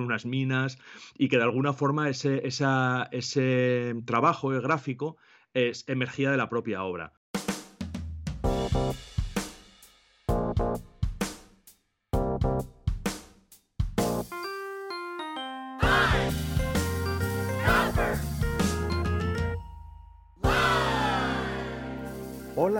unas minas y que de alguna forma ese, ese trabajo gráfico es, emergía de la propia obra.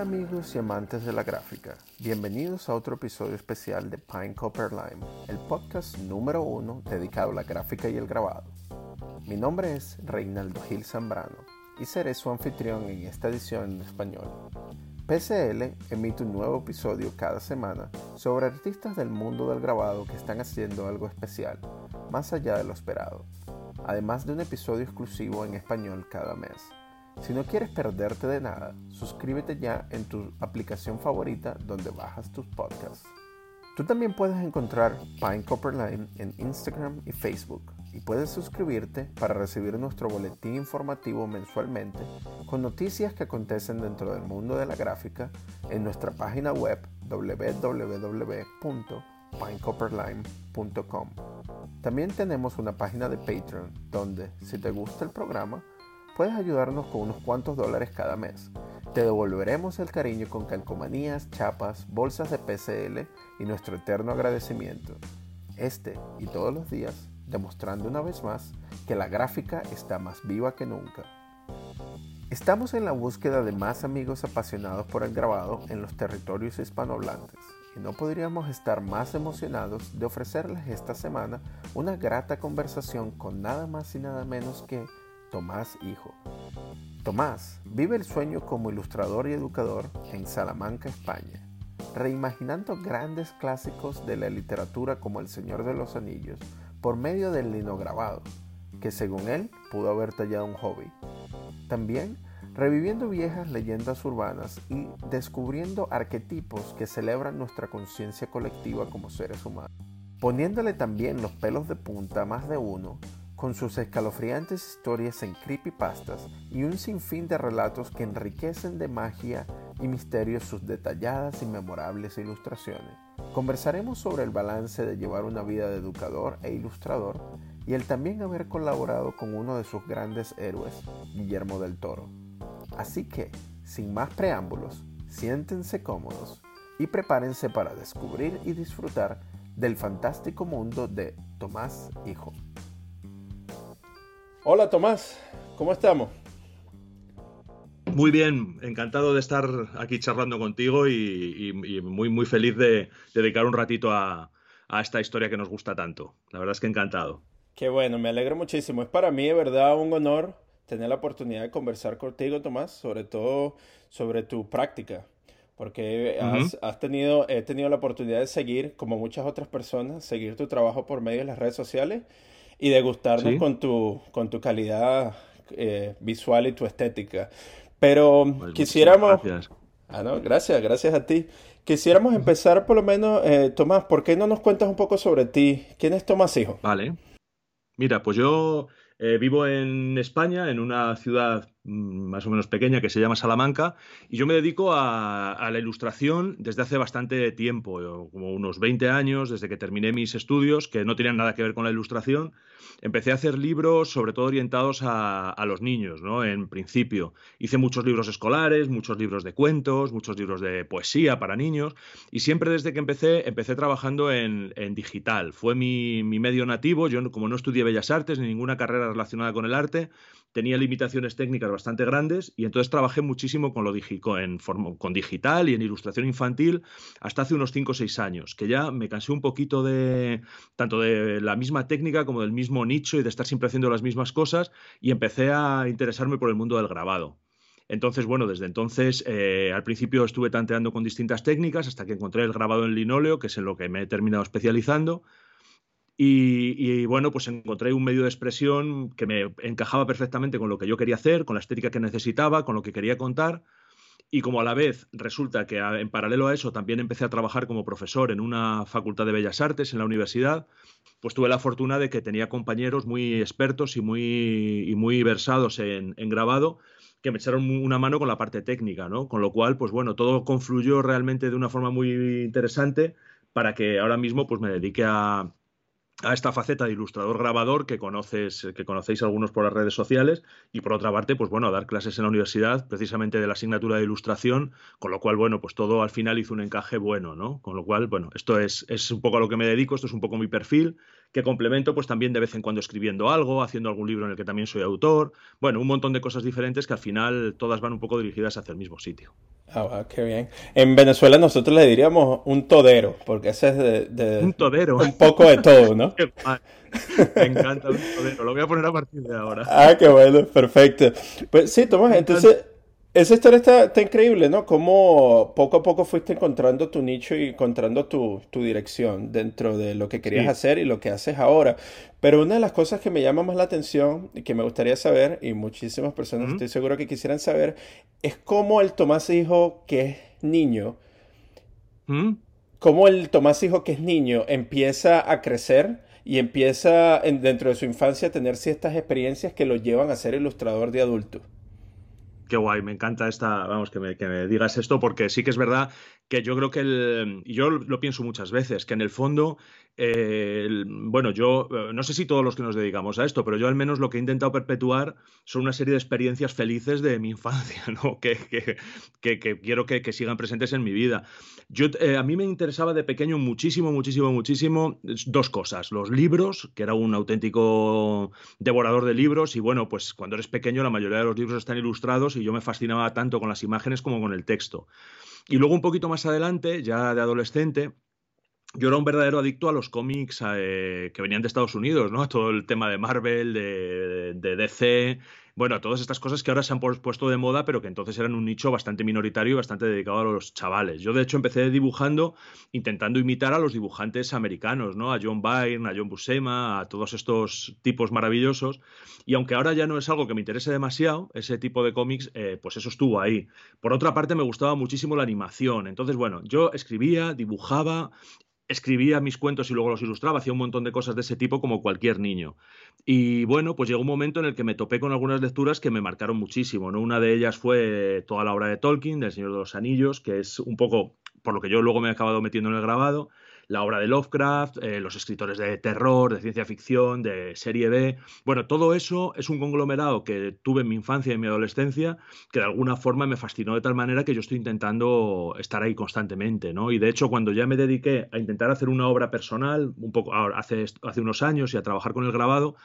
Amigos y amantes de la gráfica, bienvenidos a otro episodio especial de Pine Copper Lime, el podcast número uno dedicado a la gráfica y el grabado. Mi nombre es Reinaldo Gil Zambrano y seré su anfitrión en esta edición en español. PCL emite un nuevo episodio cada semana sobre artistas del mundo del grabado que están haciendo algo especial, más allá de lo esperado, además de un episodio exclusivo en español cada mes. Si no quieres perderte de nada, suscríbete ya en tu aplicación favorita donde bajas tus podcasts. Tú también puedes encontrar Pine Copper Line en Instagram y Facebook y puedes suscribirte para recibir nuestro boletín informativo mensualmente con noticias que acontecen dentro del mundo de la gráfica en nuestra página web www.pinecopperline.com. También tenemos una página de Patreon donde, si te gusta el programa, puedes ayudarnos con unos cuantos dólares cada mes. Te devolveremos el cariño con calcomanías, chapas, bolsas de PCL y nuestro eterno agradecimiento. Este y todos los días, demostrando una vez más que la gráfica está más viva que nunca. Estamos en la búsqueda de más amigos apasionados por el grabado en los territorios hispanohablantes y no podríamos estar más emocionados de ofrecerles esta semana una grata conversación con nada más y nada menos que Tomás Hijo. Tomás vive el sueño como ilustrador y educador en Salamanca, España, reimaginando grandes clásicos de la literatura como El Señor de los Anillos por medio del linograbado, que según él pudo haber tallado un hobby. También reviviendo viejas leyendas urbanas y descubriendo arquetipos que celebran nuestra conciencia colectiva como seres humanos. Poniéndole también los pelos de punta a más de uno con sus escalofriantes historias en creepypastas y un sinfín de relatos que enriquecen de magia y misterio sus detalladas y memorables ilustraciones. Conversaremos sobre el balance de llevar una vida de educador e ilustrador y el también haber colaborado con uno de sus grandes héroes, Guillermo del Toro. Así que, sin más preámbulos, siéntense cómodos y prepárense para descubrir y disfrutar del fantástico mundo de Tomás Hijo. Hola Tomás, ¿cómo estamos? Muy bien, encantado de estar aquí charlando contigo y, muy, muy feliz de, dedicar un ratito a, esta historia que nos gusta tanto. La verdad es que encantado. Qué bueno, me alegro muchísimo. Es para mí de verdad un honor tener la oportunidad de conversar contigo, Tomás, sobre todo sobre tu práctica, porque has, tenido, he tenido la oportunidad de seguir, como muchas otras personas, seguir tu trabajo por medio de las redes sociales y degustarnos con, tu, con tu calidad eh, visual y tu estética. Pero pues quisiéramos... Gracias. Ah, no, gracias, gracias a ti. Quisiéramos empezar por lo menos, eh, Tomás, ¿por qué no nos cuentas un poco sobre ti? ¿Quién es Tomás Hijo? Vale. Mira, pues yo eh, vivo en España, en una ciudad más o menos pequeña que se llama Salamanca, y yo me dedico a, la ilustración desde hace bastante tiempo, como unos 20 años, desde que terminé mis estudios, que no tenían nada que ver con la ilustración, empecé a hacer libros sobre todo orientados a, los niños, ¿no? En principio. Hice muchos libros escolares, muchos libros de cuentos, muchos libros de poesía para niños y siempre desde que empecé, empecé trabajando en, digital. Fue mi, mi, medio nativo, yo como no estudié Bellas Artes ni ninguna carrera relacionada con el arte, tenía limitaciones técnicas bastante grandes y entonces trabajé muchísimo con, lo en con digital y en ilustración infantil hasta hace unos 5 o 6 años, que ya me cansé un poquito de tanto de la misma técnica como del mismo nicho y de estar siempre haciendo las mismas cosas y empecé a interesarme por el mundo del grabado. Entonces, bueno, desde entonces, eh, al principio estuve tanteando con distintas técnicas hasta que encontré el grabado en linóleo, que es en lo que me he terminado especializando. Y, bueno, pues encontré un medio de expresión que me encajaba perfectamente con lo que yo quería hacer, con la estética que necesitaba, con lo que quería contar. Y como a la vez resulta que en paralelo a eso también empecé a trabajar como profesor en una facultad de bellas artes en la universidad, pues tuve la fortuna de que tenía compañeros muy expertos y muy, muy versados en, en grabado que me echaron una mano con la parte técnica, ¿no? Con lo cual, pues bueno, todo confluyó realmente de una forma muy interesante para que ahora mismo pues me dedique a, a esta faceta de ilustrador grabador que conoces, que conocéis algunos por las redes sociales, y por otra parte, pues bueno, a dar clases en la universidad, precisamente de la asignatura de ilustración, con lo cual, bueno, pues todo al final hizo un encaje bueno, ¿no? Con lo cual, bueno, esto es, es un poco a lo que me dedico, esto es un poco mi perfil, que complemento pues también de vez en cuando escribiendo algo, haciendo algún libro en el que también soy autor, bueno, un montón de cosas diferentes que al final todas van un poco dirigidas hacia el mismo sitio. Ah, qué bien. En Venezuela nosotros le diríamos un todero, porque ese es de, un todero. Un poco de todo, ¿no? Me encanta un todero, lo voy a poner a partir de ahora. Ah, qué bueno, perfecto. Pues sí, Tomás, entonces esa historia está, increíble, ¿no? Cómo poco a poco fuiste encontrando tu nicho y encontrando tu, dirección dentro de lo que querías hacer y lo que haces ahora. Pero una de las cosas que me llama más la atención y que me gustaría saber, y muchísimas personas estoy seguro que quisieran saber, es cómo el Tomás Hijo, que es niño, cómo el Tomás Hijo, que es niño, empieza a crecer y empieza dentro de su infancia a tener ciertas experiencias que lo llevan a ser ilustrador de adulto. Qué guay, me encanta esta, vamos, que me, que me, digas esto, porque sí que es verdad que yo creo que el, yo lo pienso muchas veces, que en el fondo, eh, bueno, yo eh, no sé si todos los que nos dedicamos a esto, pero yo al menos lo que he intentado perpetuar son una serie de experiencias felices de mi infancia, ¿no? Que, que, que quiero que, sigan presentes en mi vida. Yo, eh, a mí me interesaba de pequeño muchísimo, muchísimo, muchísimo dos cosas. Los libros, que era un auténtico devorador de libros, y bueno, pues cuando eres pequeño la mayoría de los libros están ilustrados y yo me fascinaba tanto con las imágenes como con el texto. Y luego un poquito más adelante, ya de adolescente, yo era un verdadero adicto a los cómics eh, que venían de Estados Unidos, ¿no? Todo el tema de Marvel, de, de DC, bueno, todas estas cosas que ahora se han puesto de moda, pero que entonces eran un nicho bastante minoritario y bastante dedicado a los chavales. Yo, de hecho, empecé dibujando, intentando imitar a los dibujantes americanos, ¿no? A John Byrne, a John Buscema, a todos estos tipos maravillosos. Y aunque ahora ya no es algo que me interese demasiado, ese tipo de cómics, eh, pues eso estuvo ahí. Por otra parte, me gustaba muchísimo la animación. Entonces, bueno, yo escribía, dibujaba escribía mis cuentos y luego los ilustraba, hacía un montón de cosas de ese tipo como cualquier niño. Y bueno, pues llegó un momento en el que me topé con algunas lecturas que me marcaron muchísimo. ¿no? Una de ellas fue toda la obra de Tolkien, del Señor de los Anillos, que es un poco por lo que yo luego me he acabado metiendo en el grabado la obra de Lovecraft, eh, los escritores de terror, de ciencia ficción, de serie B. Bueno, todo eso es un conglomerado que tuve en mi infancia y en mi adolescencia que de alguna forma me fascinó de tal manera que yo estoy intentando estar ahí constantemente, ¿no? Y de hecho, cuando ya me dediqué a intentar hacer una obra personal, un poco hace, hace unos años y a trabajar con el grabado,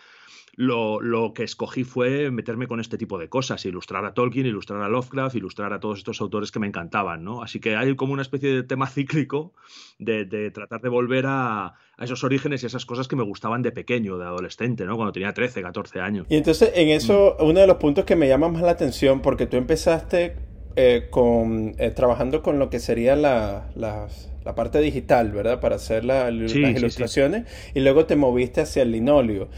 lo, lo, que escogí fue meterme con este tipo de cosas, ilustrar a Tolkien, ilustrar a Lovecraft, ilustrar a todos estos autores que me encantaban, ¿no? Así que hay como una especie de tema cíclico de, de tratar de volver a, a, esos orígenes y esas cosas que me gustaban de pequeño, de adolescente, ¿no? Cuando tenía 13, 14 años. Y entonces en eso, uno de los puntos que me llama más la atención, porque tú empezaste eh, con, eh, trabajando con lo que sería la, la, la, parte digital, ¿verdad? Para hacer la, las ilustraciones, y luego te moviste hacia el linóleo.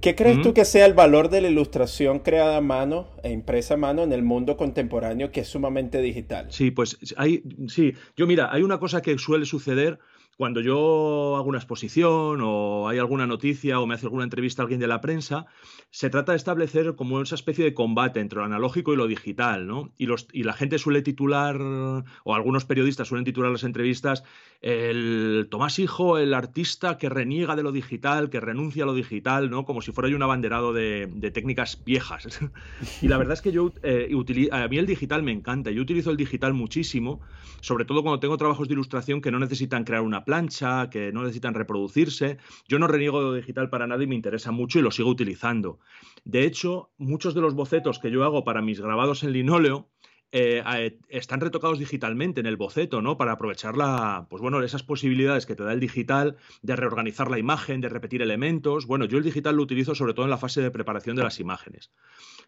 ¿Qué crees tú que sea el valor de la ilustración creada a mano e impresa a mano en el mundo contemporáneo que es sumamente digital? Sí, pues hay, sí, yo mira, hay una cosa que suele suceder cuando yo hago una exposición o hay alguna noticia o me hace alguna entrevista a alguien de la prensa, se trata de establecer como esa especie de combate entre lo analógico y lo digital, ¿no? Y, los, la gente suele titular, o algunos periodistas suelen titular las entrevistas, el Tomás Hijo, el artista que reniega de lo digital, que renuncia a lo digital, ¿no? Como si fuera yo un abanderado de, técnicas viejas. y la verdad es que yo, eh, a mí el digital me encanta, yo utilizo el digital muchísimo, sobre todo cuando tengo trabajos de ilustración que no necesitan crear una plancha, que no necesitan reproducirse. Yo no reniego de digital para nada y me interesa mucho y lo sigo utilizando. De hecho, muchos de los bocetos que yo hago para mis grabados en linóleo eh, están retocados digitalmente en el boceto, ¿no? Para aprovechar la, pues bueno, esas posibilidades que te da el digital de reorganizar la imagen, de repetir elementos. Bueno, yo el digital lo utilizo sobre todo en la fase de preparación de las imágenes.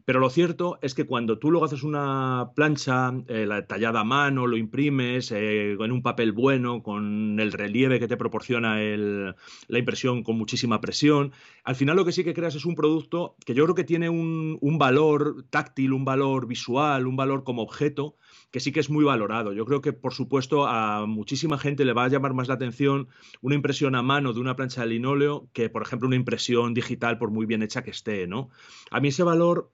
Pero lo cierto es que cuando tú luego haces una plancha, eh, la tallada a mano, lo imprimes eh, en un papel bueno, con el relieve que te proporciona la impresión con muchísima presión, al final lo que sí que creas es un producto que yo creo que tiene un, un valor táctil, un valor visual, un valor como objeto que sí que es muy valorado. Yo creo que, por supuesto, a muchísima gente le va a llamar más la atención una impresión a mano de una plancha de linóleo que, por ejemplo, una impresión digital, por muy bien hecha que esté, ¿no? A mí ese valor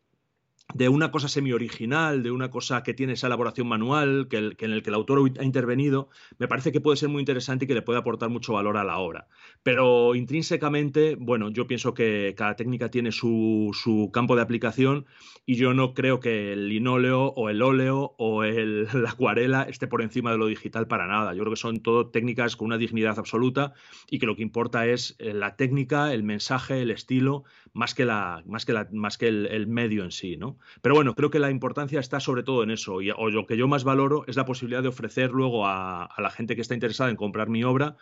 de una cosa semi-original, de una cosa que tiene esa elaboración manual, que, en el que el autor ha intervenido, me parece que puede ser muy interesante y que le puede aportar mucho valor a la obra. Pero intrínsecamente, bueno, yo pienso que cada técnica tiene su, campo de aplicación y yo no creo que el linóleo o el óleo o el, la acuarela esté por encima de lo digital para nada. Yo creo que son todo técnicas con una dignidad absoluta y que lo que importa es eh, la técnica, el mensaje, el estilo, más que, la, más que, la, más que el, el medio en sí, ¿no? Pero bueno, creo que la importancia está sobre todo en eso. Y, o lo que yo más valoro es la posibilidad de ofrecer luego a, la gente que está interesada en comprar mi obra,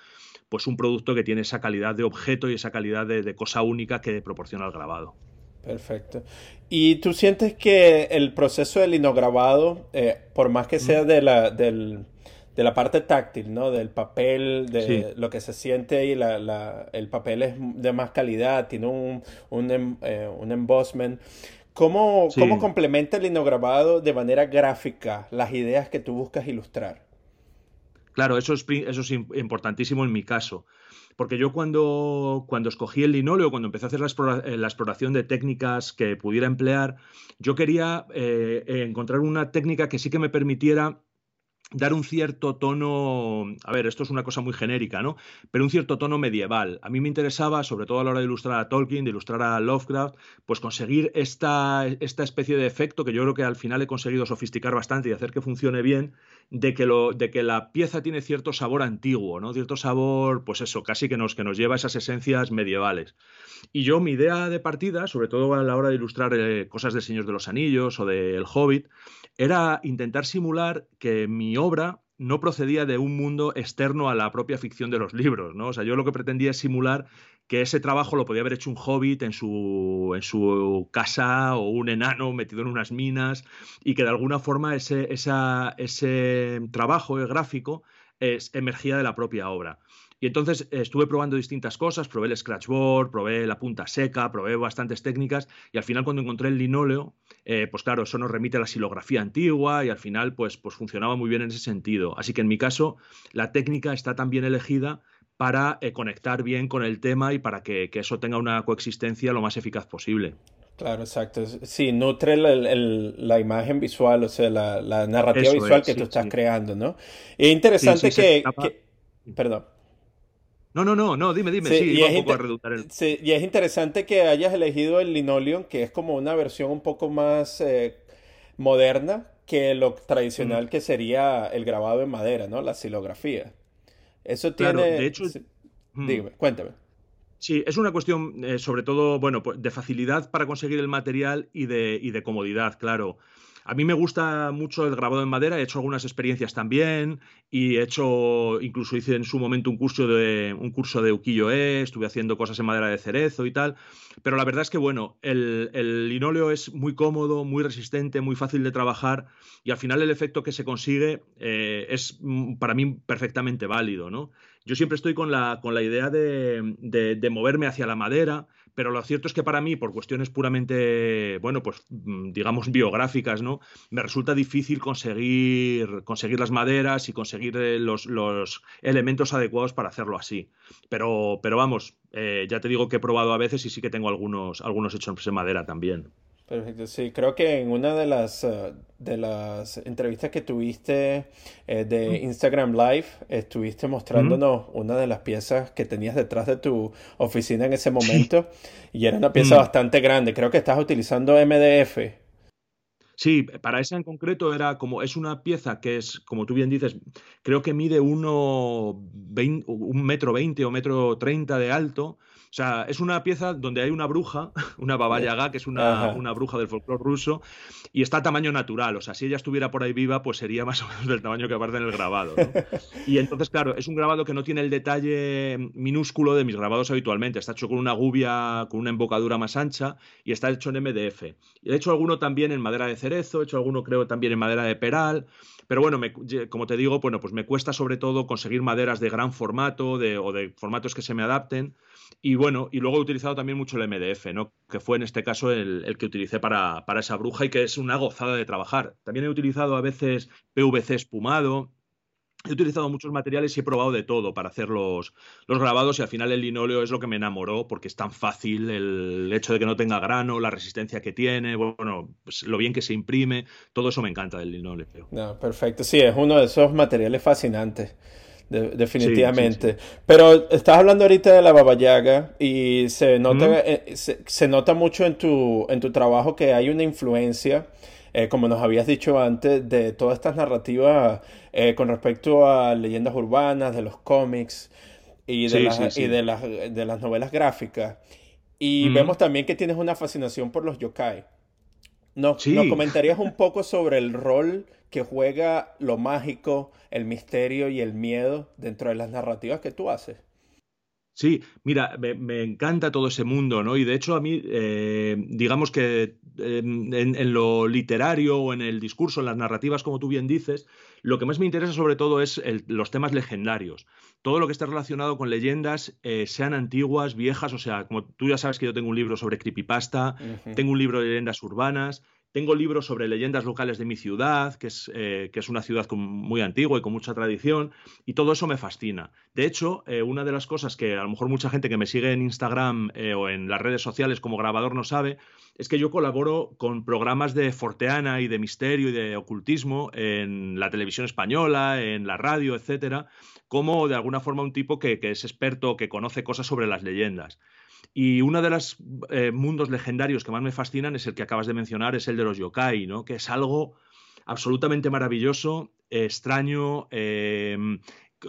pues un producto que tiene esa calidad de objeto y esa calidad de, cosa única que proporciona el grabado. Perfecto. ¿Y tú sientes que el proceso del linograbado, eh, por más que sea de la, de la parte táctil, ¿no? Del papel, de lo que se siente y el papel es de más calidad, tiene un, un, em, eh, un embossment. ¿Cómo, complementa el linograbado de manera gráfica las ideas que tú buscas ilustrar? Claro, eso es, eso es importantísimo en mi caso. Porque yo cuando, cuando escogí el linóleo, cuando empecé a hacer la, eh, exploración de técnicas que pudiera emplear, yo quería eh, encontrar una técnica que sí que me permitiera dar un cierto tono, a ver, esto es una cosa muy genérica, ¿no? Pero un cierto tono medieval. A mí me interesaba, sobre todo a la hora de ilustrar a Tolkien, de ilustrar a Lovecraft, pues conseguir esta, esta especie de efecto que yo creo que al final he conseguido sofisticar bastante y hacer que funcione bien, de que, lo, de que la pieza tiene cierto sabor antiguo, ¿no? Cierto sabor, pues eso, casi que nos, que nos lleva a esas esencias medievales. Y yo, mi idea de partida, sobre todo a la hora de ilustrar eh, cosas del Señor de los Anillos o del Hobbit, era intentar simular que mi obra no procedía de un mundo externo a la propia ficción de los libros, ¿no? O sea, yo lo que pretendía es simular que ese trabajo lo podía haber hecho un hobbit en su, en su casa o un enano metido en unas minas y que de alguna forma ese, ese trabajo gráfico es, emergía de la propia obra. Y entonces eh, estuve probando distintas cosas, probé el scratchboard, probé la punta seca, probé bastantes técnicas y al final cuando encontré el linóleo, eh, pues claro, eso nos remite a la silografía antigua y al final pues, pues funcionaba muy bien en ese sentido. Así que en mi caso la técnica está tan bien elegida para eh, conectar bien con el tema y para que, eso tenga una coexistencia lo más eficaz posible. Claro, exacto. Sí, nutre la imagen visual, o sea, la, narrativa visual que tú estás creando, ¿no? es interesante que, Perdón. No, no, no, no, dime, dime, sí, y, es sí, y es interesante que hayas elegido el linoleum, que es como una versión un poco más eh, moderna que lo tradicional que sería el grabado en madera, ¿no? La silografía. Eso tiene... de hecho... Dígame, cuéntame. Sí, es una cuestión, eh, sobre todo, bueno, pues de facilidad para conseguir el material y de, y de comodidad, claro. A mí me gusta mucho el grabado en madera, he hecho algunas experiencias también y he hecho, incluso hice en su momento un curso de, un curso de ukiyo-e, estuve haciendo cosas en madera de cerezo y tal, pero la verdad es que, bueno, el, linóleo es muy cómodo, muy resistente, muy fácil de trabajar y al final el efecto que se consigue eh, es para mí perfectamente válido, ¿no? Yo siempre estoy con la, con la idea de, de moverme hacia la madera, pero lo cierto es que para mí, por cuestiones puramente, bueno, pues mm, digamos biográficas, ¿no? Me resulta difícil conseguir, conseguir las maderas y conseguir eh, los, elementos adecuados para hacerlo así. Pero, pero vamos, eh, ya te digo que he probado a veces y sí que tengo algunos, algunos hechos en madera también. Perfecto, sí, creo que en una de las, eh, de las entrevistas que tuviste eh, de Instagram Live, estuviste mostrándonos una de las piezas que tenías detrás de tu oficina en ese momento y era una pieza bastante grande, creo que estás utilizando MDF. Sí, para esa en concreto era como, es una pieza que es, como tú bien dices, creo que mide uno, un metro veinte o metro treinta de alto, o sea, es una pieza donde hay una bruja, una Baba Yaga, que es una, bruja del folclore ruso, y está a tamaño natural. O sea, si ella estuviera por ahí viva, pues sería más o menos del tamaño que aparece en el grabado. Y entonces, claro, es un grabado que no tiene el detalle minúsculo de mis grabados habitualmente. Está hecho con una gubia, con una embocadura más ancha, y está hecho en MDF. Y he hecho alguno también en madera de cerezo, he hecho alguno creo también en madera de peral. Pero bueno, como te digo, bueno, pues me cuesta sobre todo conseguir maderas de gran formato o de formatos que se me adapten. Y bueno, y luego he utilizado también mucho el MDF, ¿no? Que fue en este caso el, que utilicé para, para, esa bruja y que es una gozada de trabajar. También he utilizado a veces PVC espumado, He utilizado muchos materiales y he probado de todo para hacer los, los, grabados y al final el linóleo es lo que me enamoró porque es tan fácil el hecho de que no tenga grano, la resistencia que tiene, bueno, pues lo bien que se imprime, todo eso me encanta del linóleo. No, perfecto, sí, es uno de esos materiales fascinantes. definitivamente. Pero estás hablando ahorita de la babayaga y se nota, eh, se, nota mucho en tu, en tu trabajo que hay una influencia eh, como nos habías dicho antes, de todas estas narrativas eh, con respecto a leyendas urbanas, de los cómics y de, las, Y de, las, de las novelas gráficas. Y vemos también que tienes una fascinación por los yokai. ¿Nos, ¿Nos, comentarías un poco sobre el rol que juega lo mágico, el misterio y el miedo dentro de las narrativas que tú haces? Sí, mira, me, encanta todo ese mundo, ¿no? Y de hecho a mí, eh, digamos que em, en, lo literario o en el discurso, en las narrativas, como tú bien dices, lo que más me interesa sobre todo es los temas legendarios. Todo lo que esté relacionado con leyendas, eh, sean antiguas, viejas, o sea, como tú ya sabes que yo tengo un libro sobre creepypasta, tengo un libro de leyendas urbanas, tengo libros sobre leyendas locales de mi ciudad, que es, eh, que es una ciudad muy antigua y con mucha tradición, y todo eso me fascina. De hecho, eh, una de las cosas que a lo mejor mucha gente que me sigue en Instagram eh, o en las redes sociales como grabador no sabe, es que yo colaboro con programas de forteana y de misterio y de ocultismo en la televisión española, en la radio, etcétera, como de alguna forma un tipo que, que es experto, que conoce cosas sobre las leyendas. Y uno de los eh, mundos legendarios que más me fascinan es el que acabas de mencionar, es el de los yokai, ¿no? Que es algo absolutamente maravilloso, extraño, eh,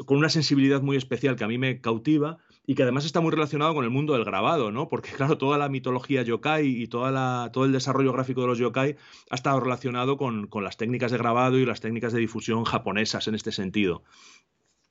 con una sensibilidad muy especial que a mí me cautiva y que además está muy relacionado con el mundo del grabado, ¿no? Porque claro, toda la mitología yokai y todo el desarrollo gráfico de los yokai ha estado relacionado con, con las técnicas de grabado y las técnicas de difusión japonesas en este sentido.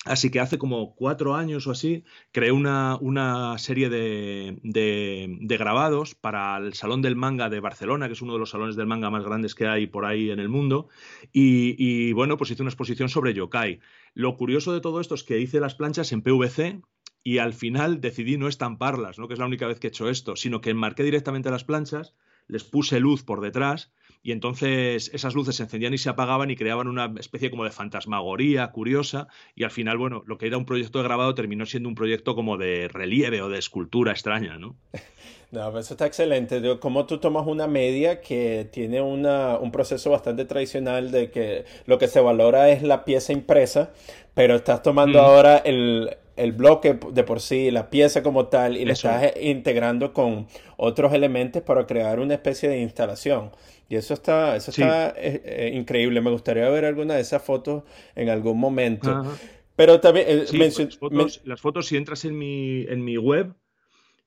Así que hace como cuatro años o así creé una, una serie de, de, grabados para el Salón del Manga de Barcelona, que es uno de los salones del manga más grandes que hay por ahí en el mundo. Y, y bueno, pues hice una exposición sobre yokai. Lo curioso de todo esto es que hice las planchas en PVC, y al final decidí no estamparlas, ¿no? que es la única vez que he hecho esto, sino que enmarqué directamente las planchas, les puse luz por detrás y entonces esas luces se encendían y se apagaban y creaban una especie como de fantasmagoría curiosa y al final, bueno, lo que era un proyecto de grabado terminó siendo un proyecto como de relieve o de escultura extraña, ¿no? No, pues eso está excelente. Como tú tomas una media que tiene una, un proceso bastante tradicional de que lo que se valora es la pieza impresa, pero estás tomando mm. ahora el, el bloque de por sí, la pieza como tal, y le estás integrando con otros elementos para crear una especie de instalación. Y eso está, eso está eh, eh, increíble. Me gustaría ver alguna de esas fotos en algún momento. Pero también... Eh, las, fotos, las, fotos, si entras en mi, en mi web,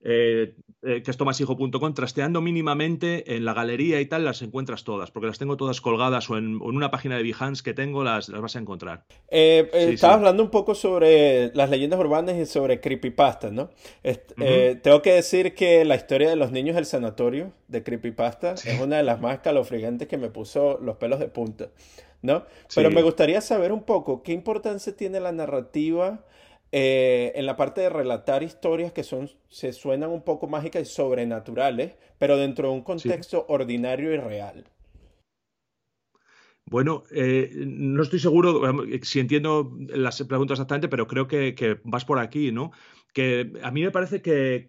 eh, eh, que es tomashijo.com, trasteando mínimamente en la galería y tal, las encuentras todas, porque las tengo todas colgadas o en, una página de Behance que tengo, las, las vas a encontrar. Eh, estabas hablando un poco sobre las leyendas urbanas y sobre creepypasta, ¿no? tengo que decir que la historia de los niños del sanatorio de creepypasta es una de las más calofrigantes que me puso los pelos de punta, ¿no? Pero me gustaría saber un poco qué importancia tiene la narrativa eh, en la parte de relatar historias que son, se suenan un poco mágicas y sobrenaturales, pero dentro de un contexto ordinario y real. Bueno, eh, no estoy seguro si entiendo las preguntas exactamente, pero creo que, que, vas por aquí, ¿no? Que a mí me parece que,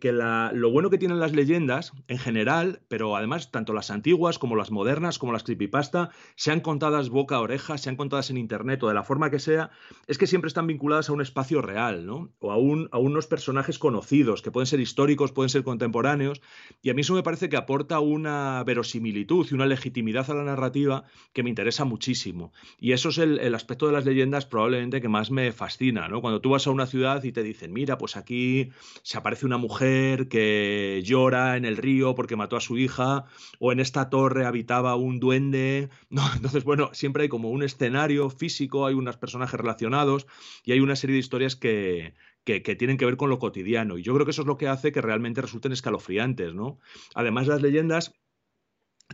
lo bueno que tienen las leyendas en general, pero además tanto las antiguas como las modernas, como las creepypasta, sean contadas boca a oreja, sean contadas en internet o de la forma que sea, es que siempre están vinculadas a un espacio real, ¿no? O a, a unos personajes conocidos, que pueden ser históricos, pueden ser contemporáneos, y a mí eso me parece que aporta una verosimilitud y una legitimidad a la narrativa que me interesa muchísimo. Y eso es el, el aspecto de las leyendas probablemente que más me fascina, ¿no? Cuando tú vas a una ciudad y te dicen, mira, pues aquí se aparece una mujer que llora en el río porque mató a su hija, o en esta torre habitaba un duende. Entonces, bueno, siempre hay como un escenario físico, hay unos personajes relacionados y hay una serie de historias que, que, tienen que ver con lo cotidiano. Y yo creo que eso es lo que hace que realmente resulten escalofriantes, ¿no? Además, las leyendas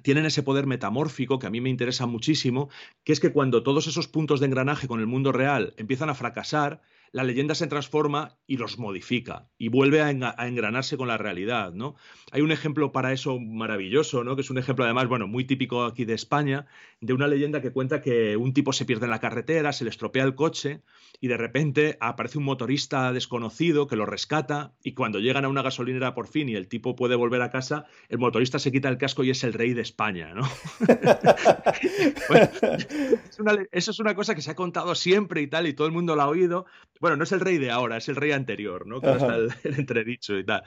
tienen ese poder metamórfico que a mí me interesa muchísimo, que es que cuando todos esos puntos de engranaje con el mundo real empiezan a fracasar, la leyenda se transforma y los modifica y vuelve a, engranarse con la realidad, ¿no? Hay un ejemplo para eso maravilloso, ¿no? Que es un ejemplo además, bueno, muy típico aquí de España, de una leyenda que cuenta que un tipo se pierde en la carretera, se le estropea el coche y de repente aparece un motorista desconocido que lo rescata y cuando llegan a una gasolinera por fin y el tipo puede volver a casa, el motorista se quita el casco y es el rey de España, ¿no? eso es una cosa que se ha contado siempre y tal y todo el mundo lo ha oído. Bueno, no es el rey de ahora, es el rey anterior, ¿no? Que está el, entredicho y tal.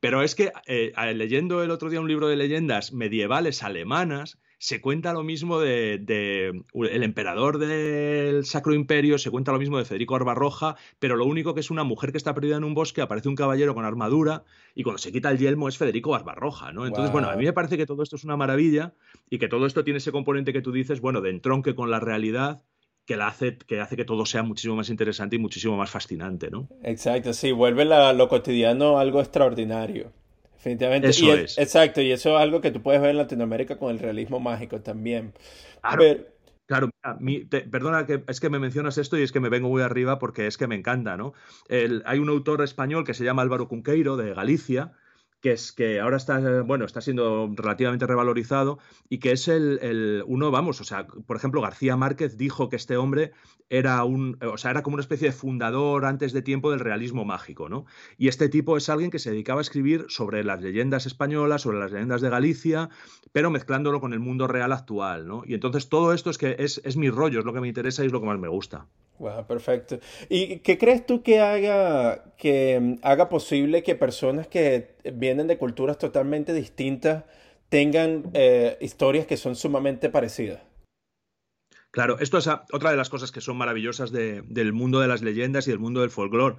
Pero es que eh, leyendo el otro día un libro de leyendas medievales alemanas, se cuenta lo mismo de, el emperador del Sacro Imperio, se cuenta lo mismo de Federico Barbarroja, pero lo único que es una mujer que está perdida en un bosque, aparece un caballero con armadura y cuando se quita el yelmo es Federico Barbarroja, ¿no? Entonces, bueno, a mí me parece que todo esto es una maravilla y que todo esto tiene ese componente que tú dices, bueno, de entronque con la realidad que, la hace, que hace que todo sea muchísimo más interesante y muchísimo más fascinante, ¿no? Exacto, sí, vuelve lo cotidiano algo extraordinario. Definitivamente. Eso es, Exacto, y eso es algo que tú puedes ver en Latinoamérica con el realismo mágico también. Claro. perdona, que es que me mencionas esto y es que me vengo muy arriba porque es que me encanta, ¿no? hay un autor español que se llama Álvaro Cunqueiro, de Galicia, que es que ahora está, bueno, está siendo relativamente revalorizado y que es el, uno, vamos, o sea, por ejemplo, García Márquez dijo que este hombre era un, o sea, era como una especie de fundador antes de tiempo del realismo mágico, ¿no? Y este tipo es alguien que se dedicaba a escribir sobre las leyendas españolas, sobre las leyendas de Galicia, pero mezclándolo con el mundo real actual, ¿no? Y entonces todo esto es que es, es mi rollo, es lo que me interesa y es lo que más me gusta. Wow, perfecto. ¿Y qué crees tú que haga, que mm, haga posible que personas que vienen de culturas totalmente distintas tengan eh, historias que son sumamente parecidas? Claro, esto es otra de las cosas que son maravillosas del mundo de las leyendas y del mundo del folclore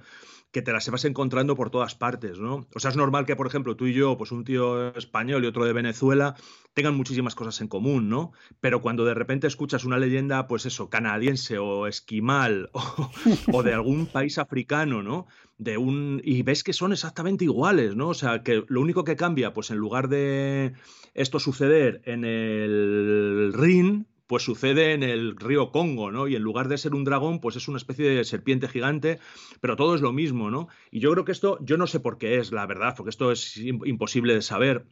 que te las vas encontrando por todas partes, ¿no? O sea, es normal que, por ejemplo, tú y yo, pues un tío español y otro de Venezuela, tengan muchísimas cosas en común, ¿no? Pero cuando de repente escuchas una leyenda, pues eso, canadiense o esquimal o, de algún país africano, ¿no? De un y ves que son exactamente iguales, ¿no? O sea, que lo único que cambia, pues en lugar de esto suceder en el Rin, pues sucede en el río Congo, ¿no? Y en lugar de ser un dragón, pues es una especie de serpiente gigante, pero todo es lo mismo, ¿no? Y yo creo que esto, yo no sé por qué es, la verdad, porque esto es imposible de saber,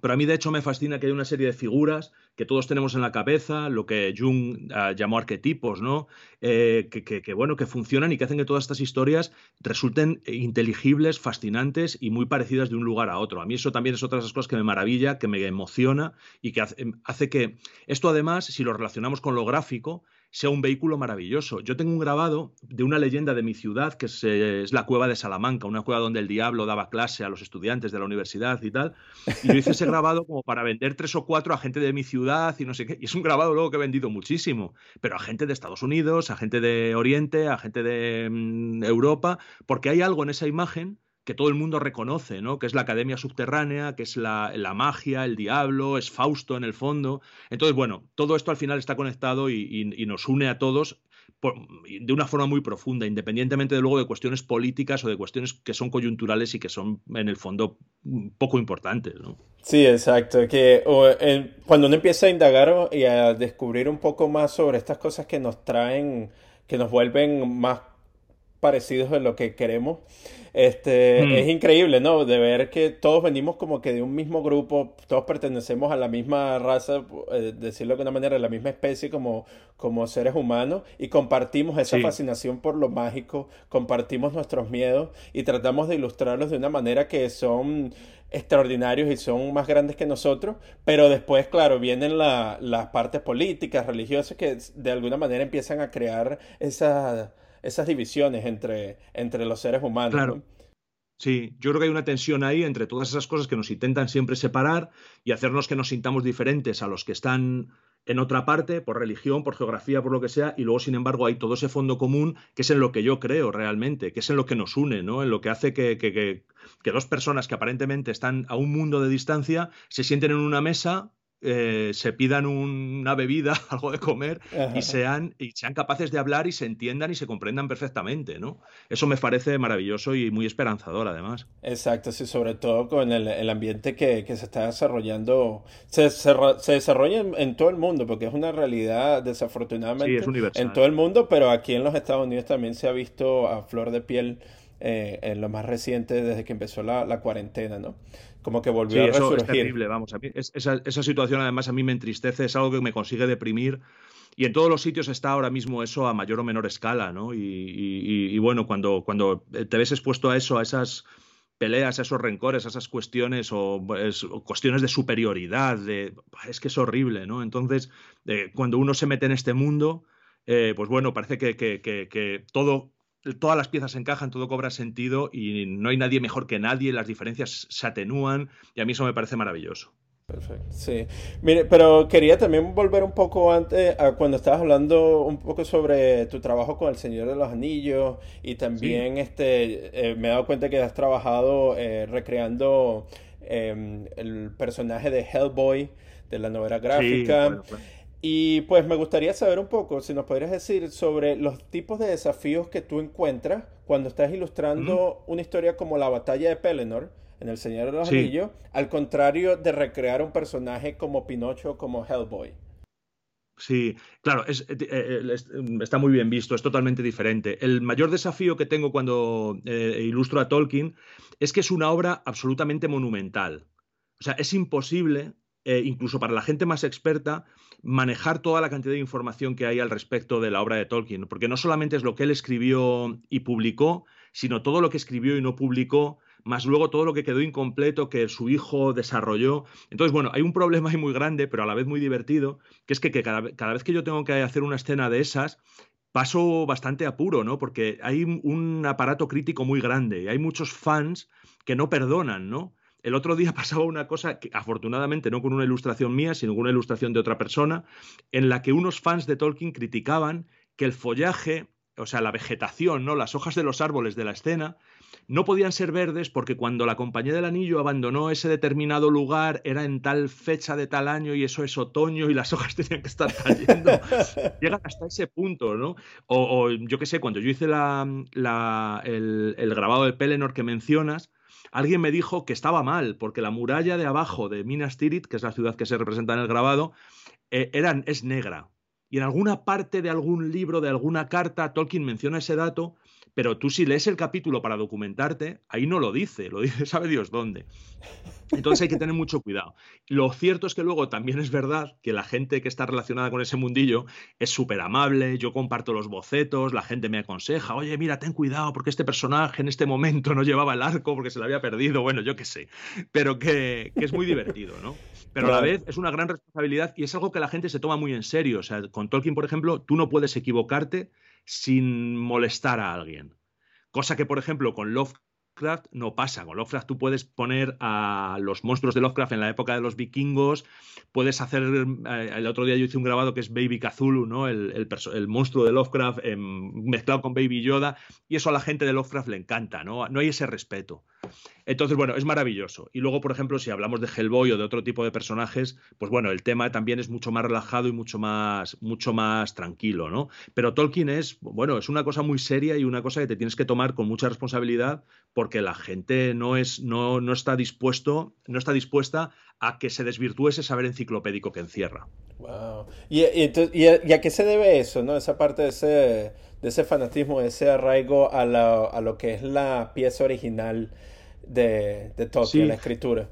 pero a mí, de hecho, me fascina que hay una serie de figuras que todos tenemos en la cabeza, lo que Jung ah, llamó arquetipos, ¿no? Eh, que, bueno, que funcionan y que hacen que todas estas historias resulten inteligibles, fascinantes y muy parecidas de un lugar a otro. A mí eso también es otra de esas cosas que me maravilla, que me emociona y que hace que esto, además, si lo relacionamos con lo gráfico, sea un vehículo maravilloso. Yo tengo un grabado de una leyenda de mi ciudad, que es, la cueva de Salamanca, una cueva donde el diablo daba clase a los estudiantes de la universidad y tal. Y yo hice ese grabado como para vender tres o cuatro a gente de mi ciudad y no sé qué. Y es un grabado luego que he vendido muchísimo, pero a gente de Estados Unidos, a gente de Oriente, a gente de mm, Europa, porque hay algo en esa imagen que todo el mundo reconoce, ¿no? Que es la academia subterránea, que es la, magia, el diablo, es Fausto en el fondo. Entonces, bueno, todo esto al final está conectado y, nos une a todos de una forma muy profunda, independientemente de luego de cuestiones políticas o de cuestiones que son coyunturales y que son en el fondo poco importantes, ¿no? Sí, exacto. Que cuando uno empieza a indagar y a descubrir un poco más sobre estas cosas que nos traen, que nos vuelven más parecidos de lo que queremos. Este, mm. Es increíble, ¿no? De ver que todos venimos como que de un mismo grupo, todos pertenecemos a la misma raza, eh, decirlo de una manera, a la misma especie como, como seres humanos y compartimos esa fascinación por lo mágico, compartimos nuestros miedos y tratamos de ilustrarlos de una manera que son extraordinarios y son más grandes que nosotros, pero después, claro, vienen las partes políticas, religiosas que de alguna manera empiezan a crear esa esas divisiones entre, entre los seres humanos. Claro. Sí, yo creo que hay una tensión ahí entre todas esas cosas que nos intentan siempre separar y hacernos que nos sintamos diferentes a los que están en otra parte, por religión, por geografía, por lo que sea, y luego, sin embargo, hay todo ese fondo común que es en lo que yo creo realmente, que es en lo que nos une, ¿no? En lo que hace que, que, que, que dos personas que aparentemente están a un mundo de distancia se sienten en una mesa eh, se pidan una bebida, algo de comer, y sean, y sean capaces de hablar y se entiendan y se comprendan perfectamente, ¿no? Eso me parece maravilloso y muy esperanzador, además. Exacto, sí, sobre todo con el, ambiente que, se está desarrollando, se, se, desarrolla en, todo el mundo, porque es una realidad, desafortunadamente, en todo el mundo, pero aquí en los Estados Unidos también se ha visto a flor de piel eh, en lo más reciente desde que empezó la, la cuarentena, ¿no? como que volvió a resurgir. es terrible, vamos. A mí, esa, esa, situación además a mí me entristece, es algo que me consigue deprimir. Y en todos los sitios está ahora mismo eso a mayor o menor escala, ¿no? Y, bueno, cuando, cuando te ves expuesto a eso, a esas peleas, a esos rencores, a esas cuestiones o, cuestiones de superioridad, de, es que es horrible, ¿no? Entonces, eh, cuando uno se mete en este mundo, eh, pues bueno, parece que, que, que todo todas las piezas encajan, todo cobra sentido y no hay nadie mejor que nadie, las diferencias se atenúan y a mí eso me parece maravilloso. Perfecto, sí. Mire, pero quería también volver un poco antes a cuando estabas hablando un poco sobre tu trabajo con El Señor de los Anillos y también este eh, me he dado cuenta que has trabajado eh, recreando em, el personaje de Hellboy de la novela gráfica. Y pues me gustaría saber un poco, si nos podrías decir sobre los tipos de desafíos que tú encuentras cuando estás ilustrando una historia como la batalla de Pelennor en El Señor de los Anillos, al contrario de recrear un personaje como Pinocho, como Hellboy. Sí, claro, es, eh, eh, está muy bien visto, es totalmente diferente. El mayor desafío que tengo cuando eh, ilustro a Tolkien es que es una obra absolutamente monumental. O sea, es imposible, incluso para la gente más experta, manejar toda la cantidad de información que hay al respecto de la obra de Tolkien, porque no solamente es lo que él escribió y publicó, sino todo lo que escribió y no publicó, más luego todo lo que quedó incompleto que su hijo desarrolló. Entonces, bueno, hay un problema ahí muy grande, pero a la vez muy divertido, que es que, cada, cada, vez que yo tengo que hacer una escena de esas, paso bastante apuro, ¿no? Porque hay un aparato crítico muy grande y hay muchos fans que no perdonan, ¿no? El otro día pasaba una cosa que afortunadamente no con una ilustración mía, sino con una ilustración de otra persona, en la que unos fans de Tolkien criticaban que el follaje, o sea, la vegetación, ¿no? Las hojas de los árboles de la escena no podían ser verdes porque cuando la Compañía del Anillo abandonó ese determinado lugar era en tal fecha de tal año y eso es otoño y las hojas tenían que estar cayendo. Llegan hasta ese punto, ¿no? O, yo qué sé, cuando yo hice la, el, el, grabado de Pelennor que mencionas, alguien me dijo que estaba mal, porque la muralla de abajo de Minas Tirith, que es la ciudad que se representa en el grabado, eh, es negra. Y en alguna parte de algún libro, de alguna carta, Tolkien menciona ese dato, pero tú si lees el capítulo para documentarte, ahí no lo dice, lo dice sabe Dios dónde. Entonces hay que tener mucho cuidado. Lo cierto es que luego también es verdad que la gente que está relacionada con ese mundillo es súper amable, yo comparto los bocetos, la gente me aconseja, oye, mira, ten cuidado porque este personaje en este momento no llevaba el arco porque se lo había perdido, bueno, yo qué sé, pero que, que es muy divertido, ¿no? Pero a la vez es una gran responsabilidad y es algo que la gente se toma muy en serio. O sea, con Tolkien, por ejemplo, tú no puedes equivocarte sin molestar a alguien. Cosa que, por ejemplo, con Lovecraft no pasa. Con Lovecraft tú puedes poner a los monstruos de Lovecraft en la época de los vikingos, puedes hacer, eh, el otro día yo hice un grabado que es Baby Cthulhu, ¿no? el, monstruo de Lovecraft em, mezclado con Baby Yoda, y eso a la gente de Lovecraft le encanta, ¿no? No hay ese respeto. Entonces, bueno, es maravilloso. Y luego, por ejemplo, si hablamos de Hellboy o de otro tipo de personajes, pues bueno, el tema también es mucho más relajado y mucho más, mucho más tranquilo, ¿no? Pero Tolkien es, bueno, es una cosa muy seria y una cosa que te tienes que tomar con mucha responsabilidad porque la gente no es, no, no está dispuesto, no está dispuesta a que se desvirtúe ese saber enciclopédico que encierra. Wow. ¿Y, a, qué se debe eso, no? Esa parte de ese, de ese fanatismo, de ese arraigo a, a lo que es la pieza original de, de Tolkien, la escritura.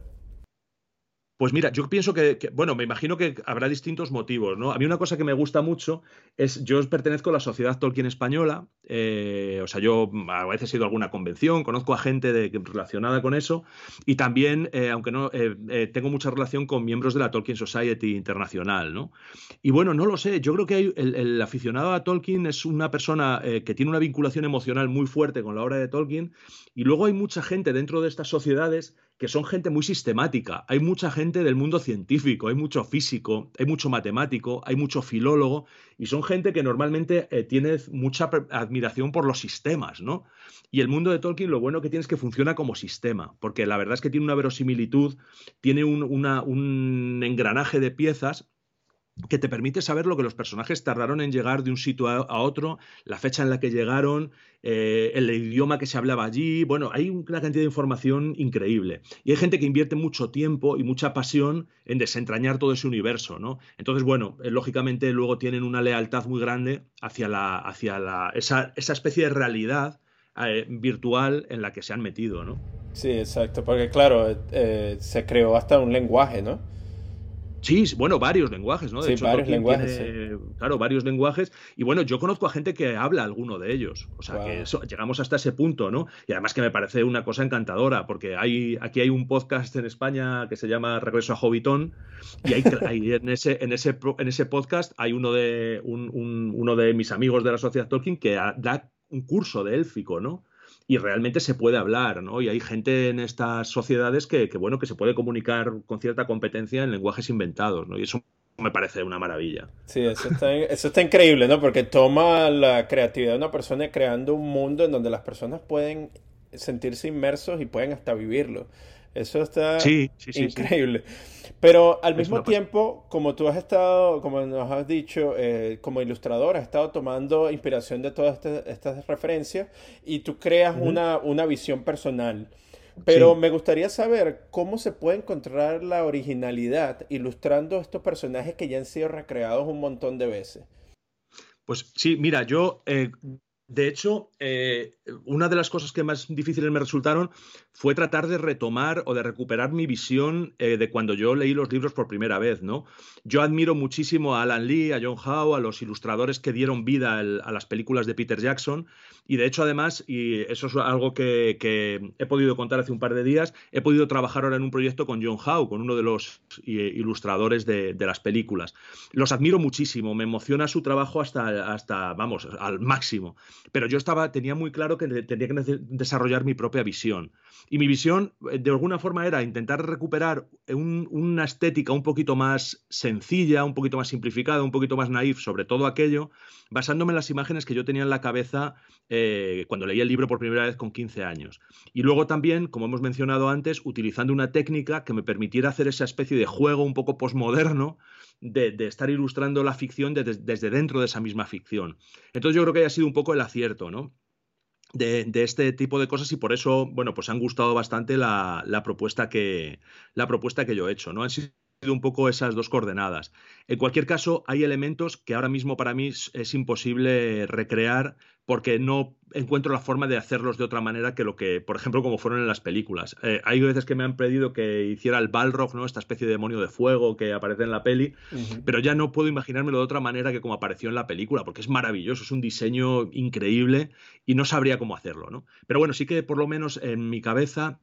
Pues mira, yo pienso que, bueno, me imagino que habrá distintos motivos, ¿no? A mí una cosa que me gusta mucho es, yo pertenezco a la Sociedad Tolkien Española, eh, o sea, yo a veces he ido a alguna convención, conozco a gente relacionada con eso, y también, eh, aunque no, eh, tengo mucha relación con miembros de la Tolkien Society Internacional, ¿no? Y bueno, no lo sé, yo creo que hay, el, aficionado a Tolkien es una persona que tiene una vinculación emocional muy fuerte con la obra de Tolkien, y luego hay mucha gente dentro de estas sociedades que son gente muy sistemática. Hay mucha gente del mundo científico, hay mucho físico, hay mucho matemático, hay mucho filólogo, y son gente que normalmente eh, tiene mucha admiración por los sistemas, ¿no? Y el mundo de Tolkien lo bueno que tiene es que funciona como sistema, porque la verdad es que tiene una verosimilitud, tiene un engranaje de piezas que te permite saber lo que los personajes tardaron en llegar de un sitio a, otro, la fecha en la que llegaron, eh, el idioma que se hablaba allí. Bueno, hay una cantidad de información increíble. Y hay gente que invierte mucho tiempo y mucha pasión en desentrañar todo ese universo, ¿no? Entonces, bueno, eh, lógicamente luego tienen una lealtad muy grande hacia, la, hacia la, esa, especie de realidad eh, virtual en la que se han metido, ¿no? Sí, exacto, porque claro, se creó hasta un lenguaje, ¿no? Sí, bueno, varios lenguajes, ¿no? De sí, varios lenguajes. Claro, varios lenguajes. Y bueno, yo conozco a gente que habla alguno de ellos. O sea, que llegamos hasta ese punto, ¿no? Y además que me parece una cosa encantadora, porque hay, aquí hay un podcast en España que se llama Regreso a Hobbiton, y hay, en, ese, en, ese, en ese podcast hay uno de, un, uno de mis amigos de la sociedad Tolkien que da un curso de élfico, ¿no? Y realmente se puede hablar, ¿no? Y hay gente en estas sociedades que, bueno, que se puede comunicar con cierta competencia en lenguajes inventados, ¿no? Y eso me parece una maravilla. Sí, eso está, eso está increíble, ¿no? Porque toma la creatividad de una persona creando un mundo en donde las personas pueden sentirse inmersos y pueden hasta vivirlo. Eso está increíble. Pero al mismo tiempo, como tú has estado, como nos has dicho, eh, como ilustrador, has estado tomando inspiración de todas estas referencias y tú creas una, una, visión personal. Pero me gustaría saber cómo se puede encontrar la originalidad ilustrando estos personajes que ya han sido recreados un montón de veces. Pues sí, mira, yo eh, de hecho, eh, una de las cosas que más difíciles me resultaron fue tratar de retomar o de recuperar mi visión eh, de cuando yo leí los libros por primera vez, ¿no? Yo admiro muchísimo a Alan Lee, a John Howe, a los ilustradores que dieron vida a las películas de Peter Jackson, y de hecho, además, y eso es algo que, he podido contar hace un par de días, he podido trabajar ahora en un proyecto con John Howe, con uno de los eh, ilustradores de, las películas. Los admiro muchísimo, me emociona su trabajo hasta, hasta vamos, al máximo. Pero yo estaba, tenía muy claro que tenía que desarrollar mi propia visión. Y mi visión, eh, de alguna forma, era intentar recuperar una estética un poquito más sencilla, un poquito más simplificada, un poquito más naif sobre todo aquello, basándome en las imágenes que yo tenía en la cabeza eh, cuando leí el libro por primera vez con 15 años. Y luego también, como hemos mencionado antes, utilizando una técnica que me permitiera hacer esa especie de juego un poco posmoderno de, estar ilustrando la ficción desde dentro de esa misma ficción. Entonces yo creo que haya sido un poco el acierto, ¿no? De, este tipo de cosas y por eso, bueno, pues han gustado bastante la, propuesta, que, la propuesta que yo he hecho, ¿no? Han sido un poco esas dos coordenadas. En cualquier caso, hay elementos que ahora mismo para mí es imposible recrear porque no encuentro la forma de hacerlos de otra manera que lo que, por ejemplo, como fueron en las películas. Eh, hay veces que me han pedido que hiciera el Balrog, ¿no? Esta especie de demonio de fuego que aparece en la peli, pero ya no puedo imaginármelo de otra manera que como apareció en la película, porque es maravilloso, es un diseño increíble y no sabría cómo hacerlo, ¿no? Pero bueno, sí que por lo menos en mi cabeza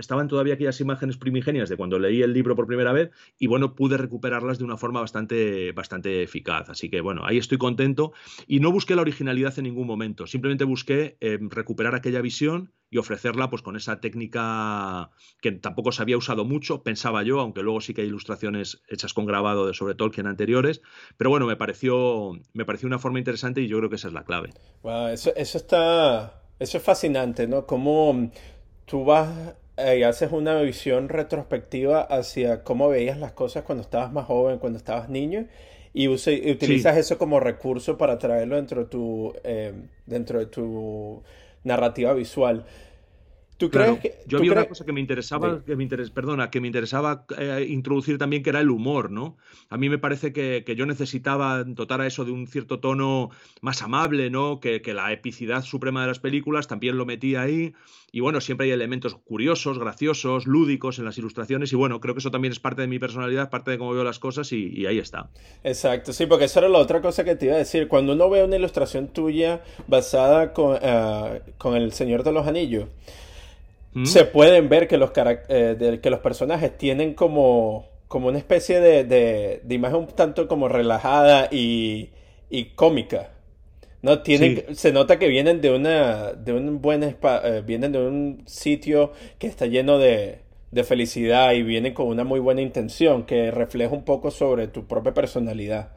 estaban todavía aquellas imágenes primigenias de cuando leí el libro por primera vez y bueno, pude recuperarlas de una forma bastante, bastante eficaz. Así que bueno, ahí estoy contento y no busqué la originalidad en ningún momento, simplemente busqué eh, recuperar aquella visión y ofrecerla pues con esa técnica que tampoco se había usado mucho, pensaba yo, aunque luego sí que hay ilustraciones hechas con grabado de sobre Tolkien anteriores, pero bueno, me pareció, me pareció una forma interesante y yo creo que esa es la clave. eso, eso está, eso es fascinante, ¿no? Cómo tú vas y haces una visión retrospectiva hacia cómo veías las cosas cuando estabas más joven, cuando estabas niño, y, utilizas eso como recurso para traerlo dentro de tu, eh, dentro de tu narrativa visual. ¿Tú crees que, yo había una cosa que me interesaba, que me perdona, que me interesaba eh, introducir también, que era el humor, ¿no? A mí me parece que, yo necesitaba dotar a eso de un cierto tono más amable, ¿no? Que, que, la epicidad suprema de las películas también lo metía ahí. Y bueno, siempre hay elementos curiosos, graciosos, lúdicos en las ilustraciones. Y bueno, creo que eso también es parte de mi personalidad, parte de cómo veo las cosas y, ahí está. Exacto, sí, porque esa era la otra cosa que te iba a decir. Cuando uno ve una ilustración tuya basada con, eh, con El Señor de los Anillos, ¿Mm? se pueden ver que los, eh, que los personajes tienen como, como una especie de, de, imagen un tanto como relajada y, y cómica. No, tienen, se nota que vienen de una, de un buen eh, vienen de un sitio que está lleno de, de felicidad y vienen con una muy buena intención que refleja un poco sobre tu propia personalidad.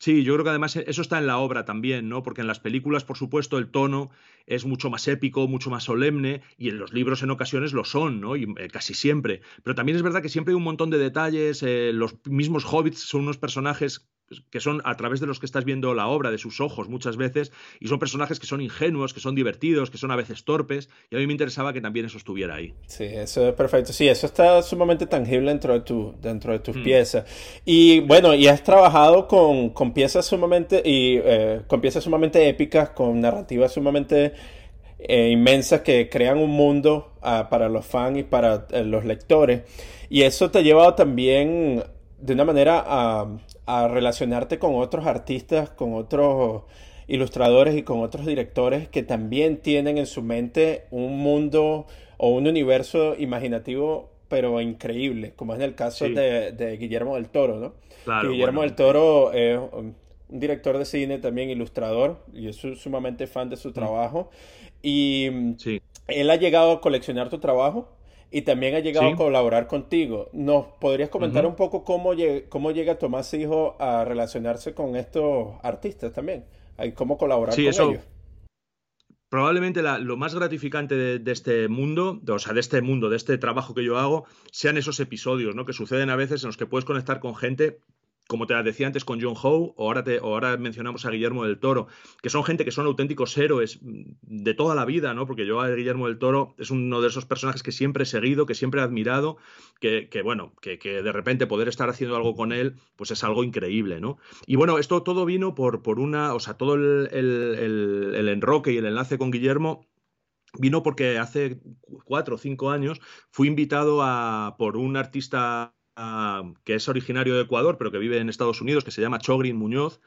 Sí, yo creo que además eso está en la obra también, ¿no? Porque en las películas, por supuesto, el tono es mucho más épico, mucho más solemne, y en los libros en ocasiones lo son, ¿no? Y eh, casi siempre. Pero también es verdad que siempre hay un montón de detalles. Eh, los mismos hobbits son unos personajes que son a través de los que estás viendo la obra, de sus ojos muchas veces, y son personajes que son ingenuos, que son divertidos, que son a veces torpes, y a mí me interesaba que también eso estuviera ahí. Sí, eso es perfecto. Sí, eso está sumamente tangible dentro de, tu, dentro de tus mm. piezas. Y bueno, y has trabajado con, con piezas sumamente, y, eh, con piezas sumamente épicas, con narrativas sumamente eh, inmensas que crean un mundo ah, para los fans y para eh, los lectores. Y eso te ha llevado también de una manera a, relacionarte con otros artistas, con otros ilustradores y con otros directores que también tienen en su mente un mundo o un universo imaginativo pero increíble, como es en el caso de, Guillermo del Toro, ¿no? Guillermo del Toro es un director de cine, también ilustrador, y soy sumamente fan de su mm. trabajo. Y él ha llegado a coleccionar tu trabajo y también ha llegado a colaborar contigo. ¿Nos podrías comentar un poco cómo, cómo llega Tomás Hijo a relacionarse con estos artistas también? ¿Cómo colaborar con ellos? Probablemente lo más gratificante de, este mundo, o sea, de este mundo, de este trabajo que yo hago, sean esos episodios, ¿no? Que suceden a veces en los que puedes conectar con gente como te decía antes con John Howe, o ahora, te, ahora mencionamos a Guillermo del Toro, que son gente que son auténticos héroes de toda la vida, ¿no? Porque yo a Guillermo del Toro es uno de esos personajes que siempre he seguido, que siempre he admirado, que, bueno, que, de repente poder estar haciendo algo con él, pues es algo increíble, ¿no? Y bueno, esto todo vino por, por una, o sea, todo el, el enroque y el enlace con Guillermo vino porque hace cuatro o cinco años fui invitado a, por un artista que es originario de Ecuador, pero que vive en Estados Unidos, que se llama Chogrin Muñoz,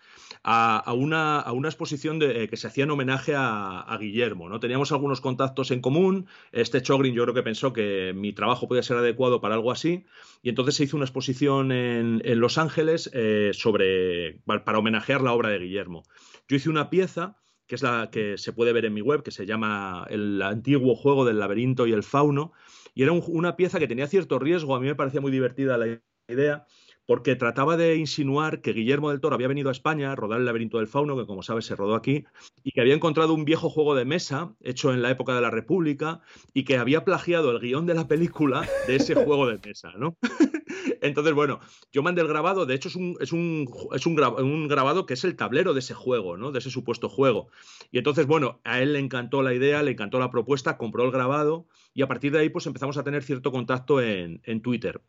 a, una, a una, exposición de, eh, que se hacía en homenaje a, Guillermo. ¿no? Teníamos algunos contactos en común. Este Chogrin yo creo que pensó que mi trabajo podía ser adecuado para algo así. Y entonces se hizo una exposición en, Los Ángeles eh, sobre, para homenajear la obra de Guillermo. Yo hice una pieza que es la que se puede ver en mi web, que se llama El antiguo juego del laberinto y el fauno, y era una pieza que tenía cierto riesgo, a mí me parecía muy divertida la idea, porque trataba de insinuar que Guillermo del Toro había venido a España a rodar el laberinto del fauno, que como sabes se rodó aquí, y que había encontrado un viejo juego de mesa hecho en la época de la República y que había plagiado el guion de la película de ese juego de mesa, ¿no? Entonces, bueno, yo mandé el grabado, de hecho es un, es un, es un, grabado que es el tablero de ese juego, ¿no? De ese supuesto juego. Y entonces, bueno, a él le encantó la idea, le encantó la propuesta, compró el grabado y a partir de ahí pues empezamos a tener cierto contacto en, Twitter.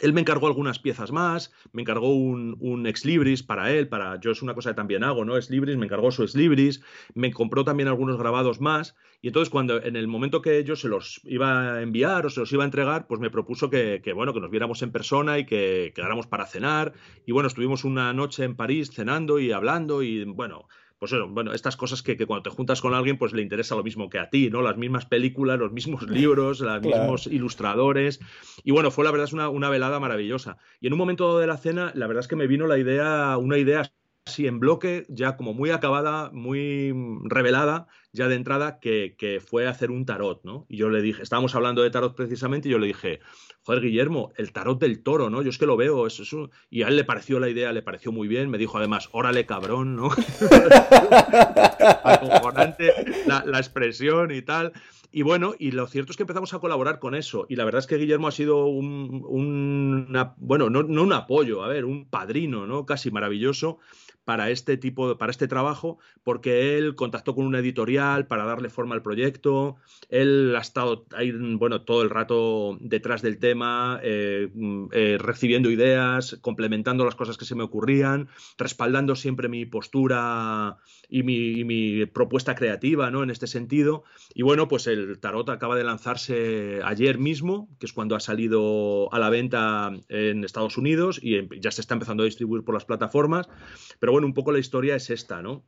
Él me encargó algunas piezas más, me encargó un, un, ex libris para él, para yo es una cosa que también hago, ¿no? Ex libris, me encargó su ex libris, me compró también algunos grabados más y entonces cuando en el momento que yo se los iba a enviar o se los iba a entregar, pues me propuso que, que bueno, que nos viéramos en persona y que quedáramos para cenar y bueno, estuvimos una noche en París cenando y hablando y bueno, pues eso, bueno, estas cosas que, cuando te juntas con alguien, pues le interesa lo mismo que a ti, ¿no? Las mismas películas, los mismos libros, los mismos ilustradores. Y bueno, fue la verdad es una, una, velada maravillosa. Y en un momento de la cena, la verdad es que me vino la idea, una idea así en bloque, ya como muy acabada, muy revelada, ya de entrada, que, que, fue hacer un tarot, ¿no? Y yo le dije, estábamos hablando de tarot precisamente, y yo le dije, joder, Guillermo, el tarot del toro, ¿no? Yo es que lo veo, eso, eso. Y a él le pareció la idea, le pareció muy bien, me dijo además, órale cabrón, ¿no? La, expresión y tal. Y bueno, y lo cierto es que empezamos a colaborar con eso. Y la verdad es que Guillermo ha sido un, bueno, no, no, un apoyo, a ver, un padrino, ¿no? Casi maravilloso para este tipo, para este trabajo, porque él contactó con una editorial para darle forma al proyecto. Él ha estado bueno, todo el rato detrás del tema, eh, eh, recibiendo ideas, complementando las cosas que se me ocurrían, respaldando siempre mi postura y mi, propuesta creativa, ¿no? En este sentido. Y bueno, pues el tarot acaba de lanzarse ayer mismo, que es cuando ha salido a la venta en Estados Unidos y em, ya se está empezando a distribuir por las plataformas. Pero un poco la historia es esta, ¿no?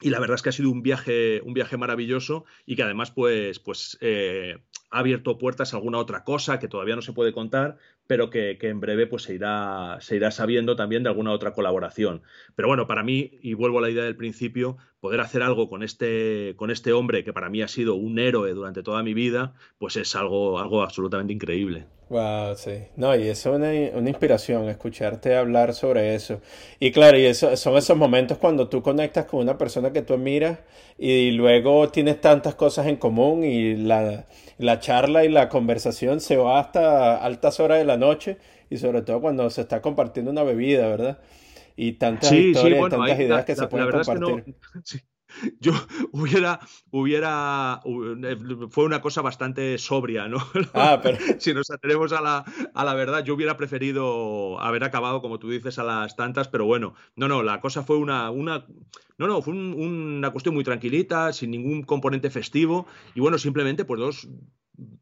Y la verdad es que ha sido un viaje, un viaje maravilloso y que además, pues, pues eh, ha abierto puertas a alguna otra cosa que todavía no se puede contar, pero que, en breve pues se irá, se irá sabiendo también de alguna otra colaboración. Pero bueno, para mí, y vuelvo a la idea del principio, poder hacer algo con este, con este hombre que para mí ha sido un héroe durante toda mi vida, pues es algo, algo absolutamente increíble. Wow, sí. No, y es una, una, inspiración, escucharte hablar sobre eso. Y claro, y eso, son esos momentos cuando tú conectas con una persona que tú admiras y luego tienes tantas cosas en común y la, la charla y la conversación se va hasta altas horas de la noche y sobre todo cuando se está compartiendo una bebida, ¿verdad? Y tantas historias, tantas ideas que se pueden compartir. yo hubiera, hubiera, fue una cosa bastante sobria, ¿no? Ah, pero... si nos atenemos a la, a la verdad, yo hubiera preferido haber acabado, como tú dices, a las tantas, pero bueno, no, no, la cosa fue una, una no, no, fue una cuestión muy tranquilita, sin ningún componente festivo, y bueno, simplemente pues dos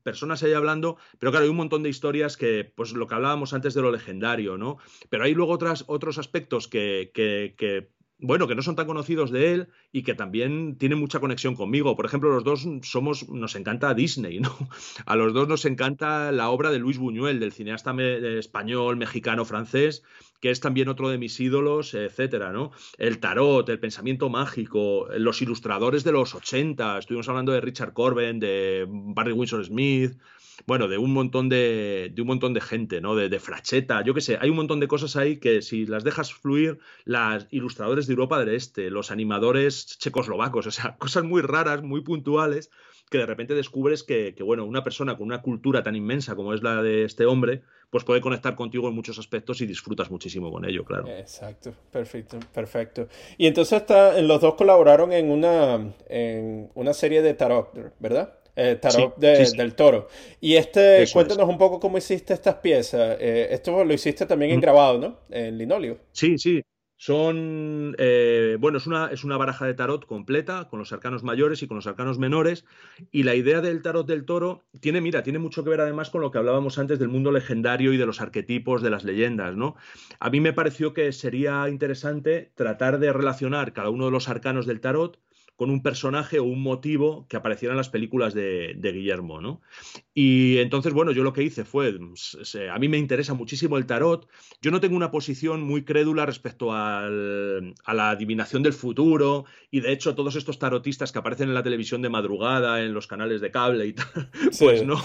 personas ahí hablando, pero claro, hay un montón de historias que, pues lo que hablábamos antes de lo legendario, ¿no? Pero hay luego otras, otros aspectos que, que, que bueno, que no son tan conocidos de él y que también tienen mucha conexión conmigo. Por ejemplo, los dos somos, nos encanta Disney, ¿no? A los dos nos encanta la obra de Luis Buñuel, del cineasta español, mexicano, francés, que es también otro de mis ídolos, etcétera, ¿no? El tarot, el pensamiento mágico, los ilustradores de los 80, estuvimos hablando de Richard Corben, de Barry Windsor Smith, bueno, de un montón de, de un montón de gente, ¿no? De, de fracheta, yo qué sé, hay un montón de cosas ahí que si las dejas fluir, las ilustradores de Europa del Este, los animadores checoslovacos, o sea, cosas muy raras, muy puntuales, que de repente descubres que, que, bueno, una persona con una cultura tan inmensa como es la de este hombre, pues puede conectar contigo en muchos aspectos y disfrutas muchísimo con ello, claro. Exacto, perfecto, perfecto. Y entonces está, los dos colaboraron en una, en una serie de tarot, ¿verdad? Eh, tarot del toro. Y este, cuéntanos un poco cómo hiciste estas piezas. Eh, esto lo hiciste también en grabado, ¿no? En linóleo. Sí, sí. Son, eh, bueno, es una, es una baraja de tarot completa, con los arcanos mayores y con los arcanos menores. Y la idea del tarot del toro tiene, mira, tiene mucho que ver además con lo que hablábamos antes del mundo legendario y de los arquetipos de las leyendas, ¿no? A mí me pareció que sería interesante tratar de relacionar cada uno de los arcanos del tarot con un personaje o un motivo que apareciera en las películas de, Guillermo, ¿no? Y entonces, bueno, yo lo que hice fue, pues, a mí me interesa muchísimo el tarot, yo no tengo una posición muy crédula respecto a la adivinación del futuro, y de hecho todos estos tarotistas que aparecen en la televisión de madrugada, en los canales de cable y tal, pues no,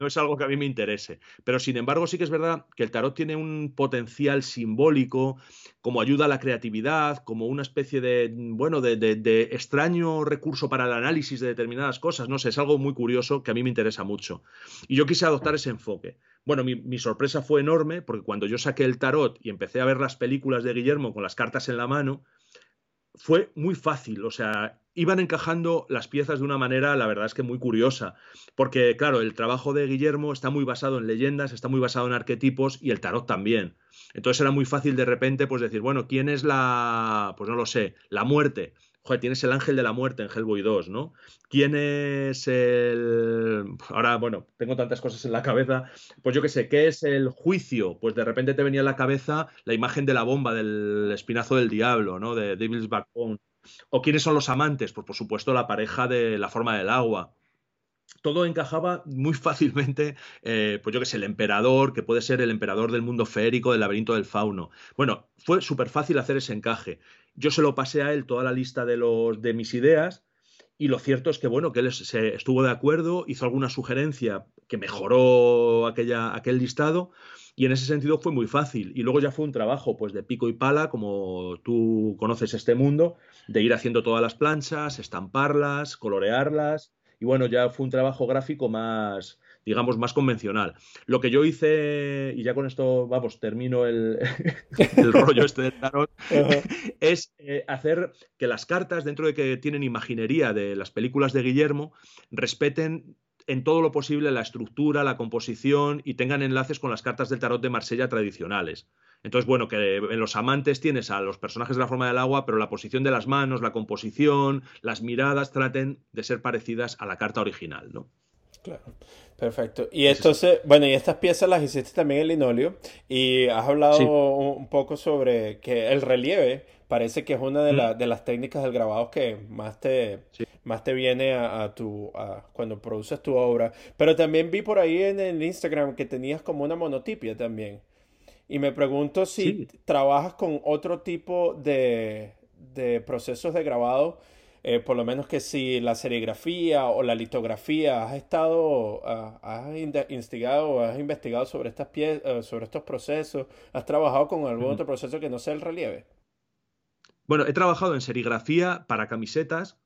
no es algo que a mí me interese. Pero sin embargo, sí que es verdad que el tarot tiene un potencial simbólico, como ayuda a la creatividad, como una especie de, bueno, de, de, extraño recurso para el análisis de determinadas cosas. No sé, es algo muy curioso que a mí me interesa mucho. Y yo quise adoptar ese enfoque. Bueno, mi, mi sorpresa fue enorme porque cuando yo saqué el tarot y empecé a ver las películas de Guillermo con las cartas en la mano, fue muy fácil, o sea, iban encajando las piezas de una manera, la verdad es que muy curiosa, porque claro, el trabajo de Guillermo está muy basado en leyendas, está muy basado en arquetipos y el tarot también. Entonces era muy fácil de repente pues decir, bueno, ¿quién es la, pues no lo sé, la muerte? Joder, tienes el ángel de la muerte en Hellboy 2, ¿no? ¿Quién es el... Ahora, bueno, tengo tantas cosas en la cabeza. Pues yo qué sé, ¿qué es el juicio? Pues de repente te venía en la cabeza la imagen de la bomba del espinazo del diablo, ¿no? De Devil's Backbone. ¿O quiénes son los amantes? Pues por supuesto la pareja de la forma del agua todo encajaba muy fácilmente, eh, pues yo que sé, el emperador, que puede ser el emperador del mundo férico, del laberinto del fauno. Bueno, fue súper fácil hacer ese encaje. Yo se lo pasé a él toda la lista de, los, de mis ideas y lo cierto es que, bueno, que él se estuvo de acuerdo, hizo alguna sugerencia que mejoró aquella, aquel listado y en ese sentido fue muy fácil. Y luego ya fue un trabajo pues de pico y pala, como tú conoces este mundo, de ir haciendo todas las planchas, estamparlas, colorearlas y bueno, ya fue un trabajo gráfico más, digamos, más convencional. Lo que yo hice, y ya con esto, vamos, termino el, rollo este del tarot, es eh, hacer que las cartas, dentro de que tienen imaginería de las películas de Guillermo, respeten en todo lo posible la estructura, la composición y tengan enlaces con las cartas del tarot de Marsella tradicionales. Entonces, bueno, que en los amantes tienes a los personajes de la forma del agua, pero la posición de las manos, la composición, las miradas traten de ser parecidas a la carta original, ¿no? Claro. Perfecto. Y entonces, bueno, y estas piezas las hiciste también en linoleo y has hablado un poco sobre que el relieve parece que es una de, mm. de las técnicas del grabado que más te, más te viene a, tu, cuando produces tu obra. Pero también vi por ahí en el Instagram que tenías como una monotipia también. Y me pregunto si trabajas con otro tipo de, de procesos de grabado eh, por lo menos que si la serigrafía o la litografía has estado, ah, has instigado, has investigado sobre estas piezas, eh, sobre estos procesos, has trabajado con algún otro proceso que no sea el relieve. Bueno, he trabajado en serigrafía para camisetas,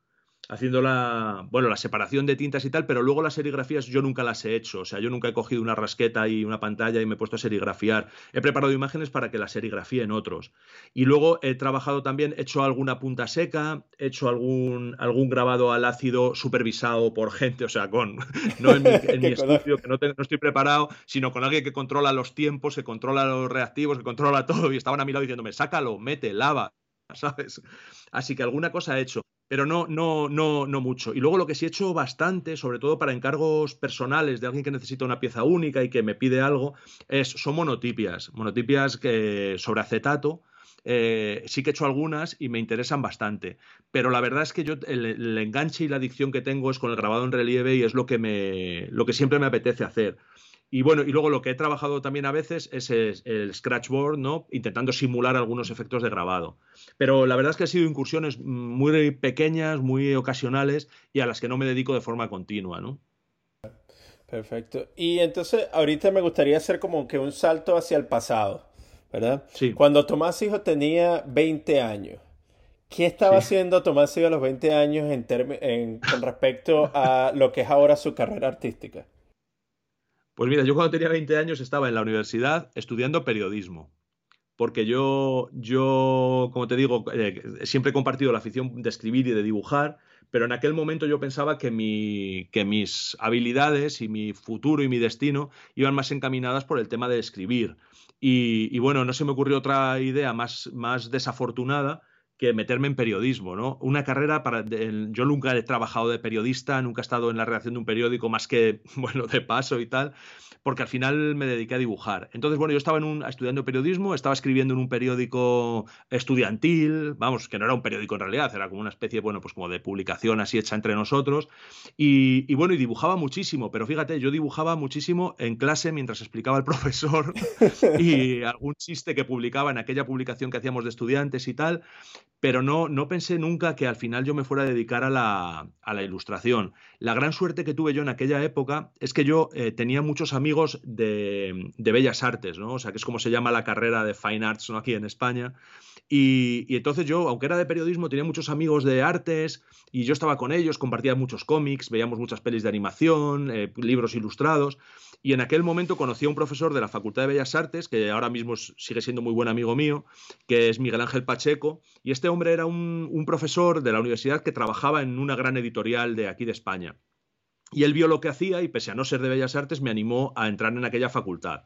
haciendo la, bueno, la separación de tintas y tal, pero luego las serigrafías yo nunca las he hecho, o sea, yo nunca he cogido una rasqueta y una pantalla y me he puesto a serigrafiar. He preparado imágenes para que las serigrafíen otros. Y luego he trabajado también, he hecho alguna punta seca, he hecho algún, algún grabado al ácido supervisado por gente, o sea, con, no en mi, estudio, que no, no, estoy preparado, sino con alguien que controla los tiempos, que controla los reactivos, que controla todo, y estaban a mi lado diciéndome, sácalo, mete, lava, ¿sabes? Así que alguna cosa he hecho pero no, no, no, no mucho. Y luego lo que sí he hecho bastante, sobre todo para encargos personales de alguien que necesita una pieza única y que me pide algo, es, son monotipias, monotipias que, sobre acetato. Eh, sí que he hecho algunas y me interesan bastante. Pero la verdad es que yo el, enganche y la adicción que tengo es con el grabado en relieve y es lo que, me, lo que siempre me apetece hacer. Y bueno, y luego lo que he trabajado también a veces es el, scratchboard, ¿no? Intentando simular algunos efectos de grabado. Pero la verdad es que han sido incursiones muy pequeñas, muy ocasionales y a las que no me dedico de forma continua, ¿no? Perfecto. Y entonces, ahorita me gustaría hacer como que un salto hacia el pasado, ¿verdad? Sí. Cuando Tomás Hijo tenía 20 años, ¿qué estaba haciendo Tomás Hijo a los 20 años en con respecto a lo que es ahora su carrera artística? Pues mira, yo cuando tenía 20 años estaba en la universidad estudiando periodismo. Porque yo, yo como te digo, eh, siempre he compartido la afición de escribir y de dibujar, pero en aquel momento yo pensaba que, mi, que mis habilidades y mi futuro y mi destino iban más encaminadas por el tema de escribir. Y, bueno, no se me ocurrió otra idea más, más desafortunada que meterme en periodismo, ¿no? Una carrera para... yo nunca he trabajado de periodista, nunca he estado en la redacción de un periódico más que, bueno, de paso y tal, porque al final me dediqué a dibujar. Entonces, bueno, yo estaba en un, estudiando periodismo, estaba escribiendo en un periódico estudiantil, vamos, que no era un periódico en realidad, era como una especie, bueno, pues como de publicación así hecha entre nosotros, y, y bueno, y dibujaba muchísimo, pero fíjate, yo dibujaba muchísimo en clase mientras explicaba el profesor y algún chiste que publicaba en aquella publicación que hacíamos de estudiantes y tal, pero no, no pensé nunca que al final yo me fuera a dedicar a la, a la ilustración. La gran suerte que tuve yo en aquella época es que yo eh, tenía muchos amigos de, de, bellas artes, ¿no? O sea, que es como se llama la carrera de Fine Arts ¿no? aquí en España. Y, entonces yo, aunque era de periodismo, tenía muchos amigos de artes y yo estaba con ellos, compartía muchos cómics, veíamos muchas pelis de animación, eh, libros ilustrados. Y en aquel momento conocí a un profesor de la Facultad de Bellas Artes, que ahora mismo sigue siendo muy buen amigo mío, que es Miguel Ángel Pacheco. Y este hombre era un, profesor de la universidad que trabajaba en una gran editorial de aquí de España. Y él vio lo que hacía y pese a no ser de Bellas Artes me animó a entrar en aquella facultad.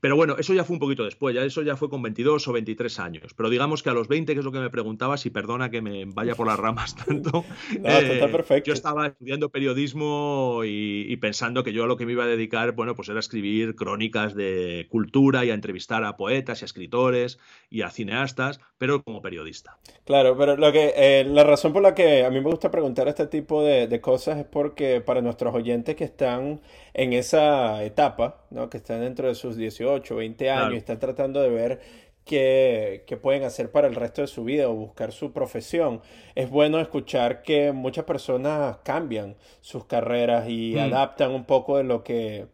Pero bueno, eso ya fue un poquito después, ya eso ya fue con 22 o 23 años. Pero digamos que a los 20, que es lo que me preguntabas, y perdona que me vaya por las ramas tanto, eh, perfecto. yo estaba estudiando periodismo y, pensando que yo a lo que me iba a dedicar, bueno, pues era escribir crónicas de cultura y a entrevistar a poetas y a escritores y a cineastas, pero como periodista. Claro, pero lo que eh, la razón por la que a mí me gusta preguntar este tipo de, de cosas es porque para nuestros oyentes que están en esa etapa, ¿no? que están dentro de sus 18, 20 años, y están tratando de ver qué, pueden hacer para el resto de su vida o buscar su profesión. Es bueno escuchar que muchas personas cambian sus carreras y mm. adaptan un poco de lo que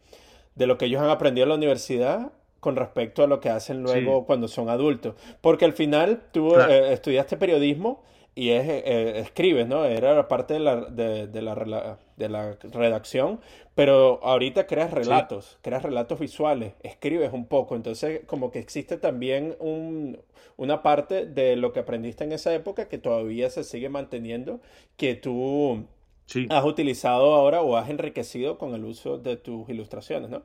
de lo que ellos han aprendido en la universidad con respecto a lo que hacen luego cuando son adultos. Porque al final tú eh, estudiaste periodismo y es, eh, escribes, ¿no? Era parte de la, de, de, la, de la redacción, pero ahorita creas relatos, creas relatos visuales, escribes un poco, entonces como que existe también un, una parte de lo que aprendiste en esa época que todavía se sigue manteniendo, que tú has utilizado ahora o has enriquecido con el uso de tus ilustraciones, ¿no?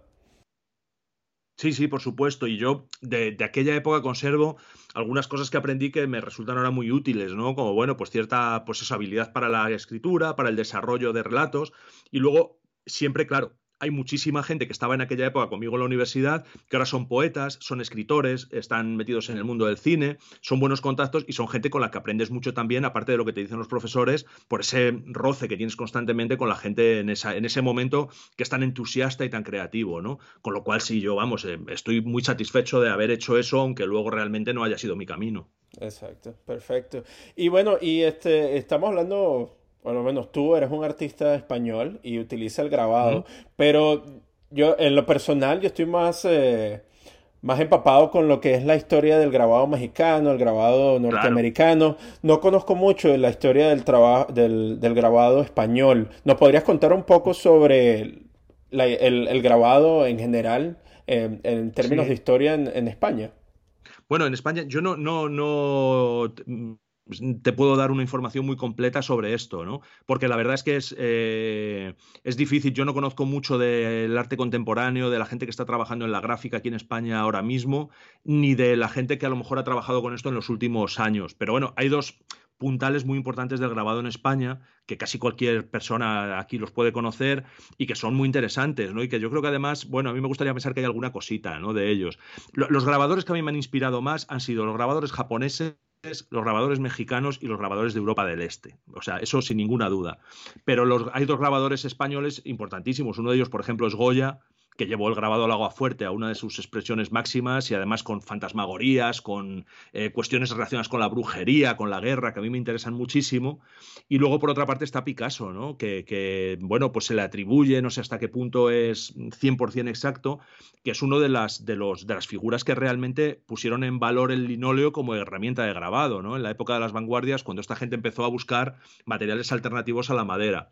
Sí, sí, por supuesto. Y yo de, aquella época conservo algunas cosas que aprendí que me resultan ahora muy útiles, ¿no? Como, bueno, pues cierta pues esa habilidad para la escritura, para el desarrollo de relatos. Y luego siempre, claro, hay muchísima gente que estaba en aquella época conmigo en la universidad, que ahora son poetas, son escritores, están metidos en el mundo del cine, son buenos contactos y son gente con la que aprendes mucho también, aparte de lo que te dicen los profesores, por ese roce que tienes constantemente con la gente en, esa, en ese momento que es tan entusiasta y tan creativo, ¿no? Con lo cual, sí, yo, vamos, eh, estoy muy satisfecho de haber hecho eso, aunque luego realmente no haya sido mi camino. Exacto, perfecto. Y bueno, y este, estamos hablando por lo menos tú eres un artista español y utiliza el grabado, pero yo en lo personal yo estoy más, eh, más empapado con lo que es la historia del grabado mexicano, el grabado norteamericano. No conozco mucho de la historia del, trabajo del, grabado español. ¿Nos podrías contar un poco sobre el, grabado en general en términos de historia en, en España? Bueno, en España yo no, no, no te puedo dar una información muy completa sobre esto, ¿no? Porque la verdad es que es, eh, es difícil. Yo no conozco mucho del arte contemporáneo, de la gente que está trabajando en la gráfica aquí en España ahora mismo, ni de la gente que a lo mejor ha trabajado con esto en los últimos años. Pero bueno, hay dos puntales muy importantes del grabado en España, que casi cualquier persona aquí los puede conocer y que son muy interesantes, ¿no? Y que yo creo que además, bueno, a mí me gustaría pensar que hay alguna cosita, ¿no? De ellos. Los grabadores que a mí me han inspirado más han sido los grabadores japoneses los grabadores mexicanos y los grabadores de Europa del Este. O sea, eso sin ninguna duda. Pero los, hay dos grabadores españoles importantísimos. Uno de ellos, por ejemplo, es Goya, que llevó el grabado al agua fuerte a una de sus expresiones máximas y además con fantasmagorías, con eh, cuestiones relacionadas con la brujería, con la guerra, que a mí me interesan muchísimo. Y luego, por otra parte, está Picasso, ¿no? que, bueno, pues se le atribuye, no sé hasta qué punto es 100% exacto, que es uno de las, de, los, de las figuras que realmente pusieron en valor el linóleo como herramienta de grabado, ¿no? En la época de las vanguardias, cuando esta gente empezó a buscar materiales alternativos a la madera.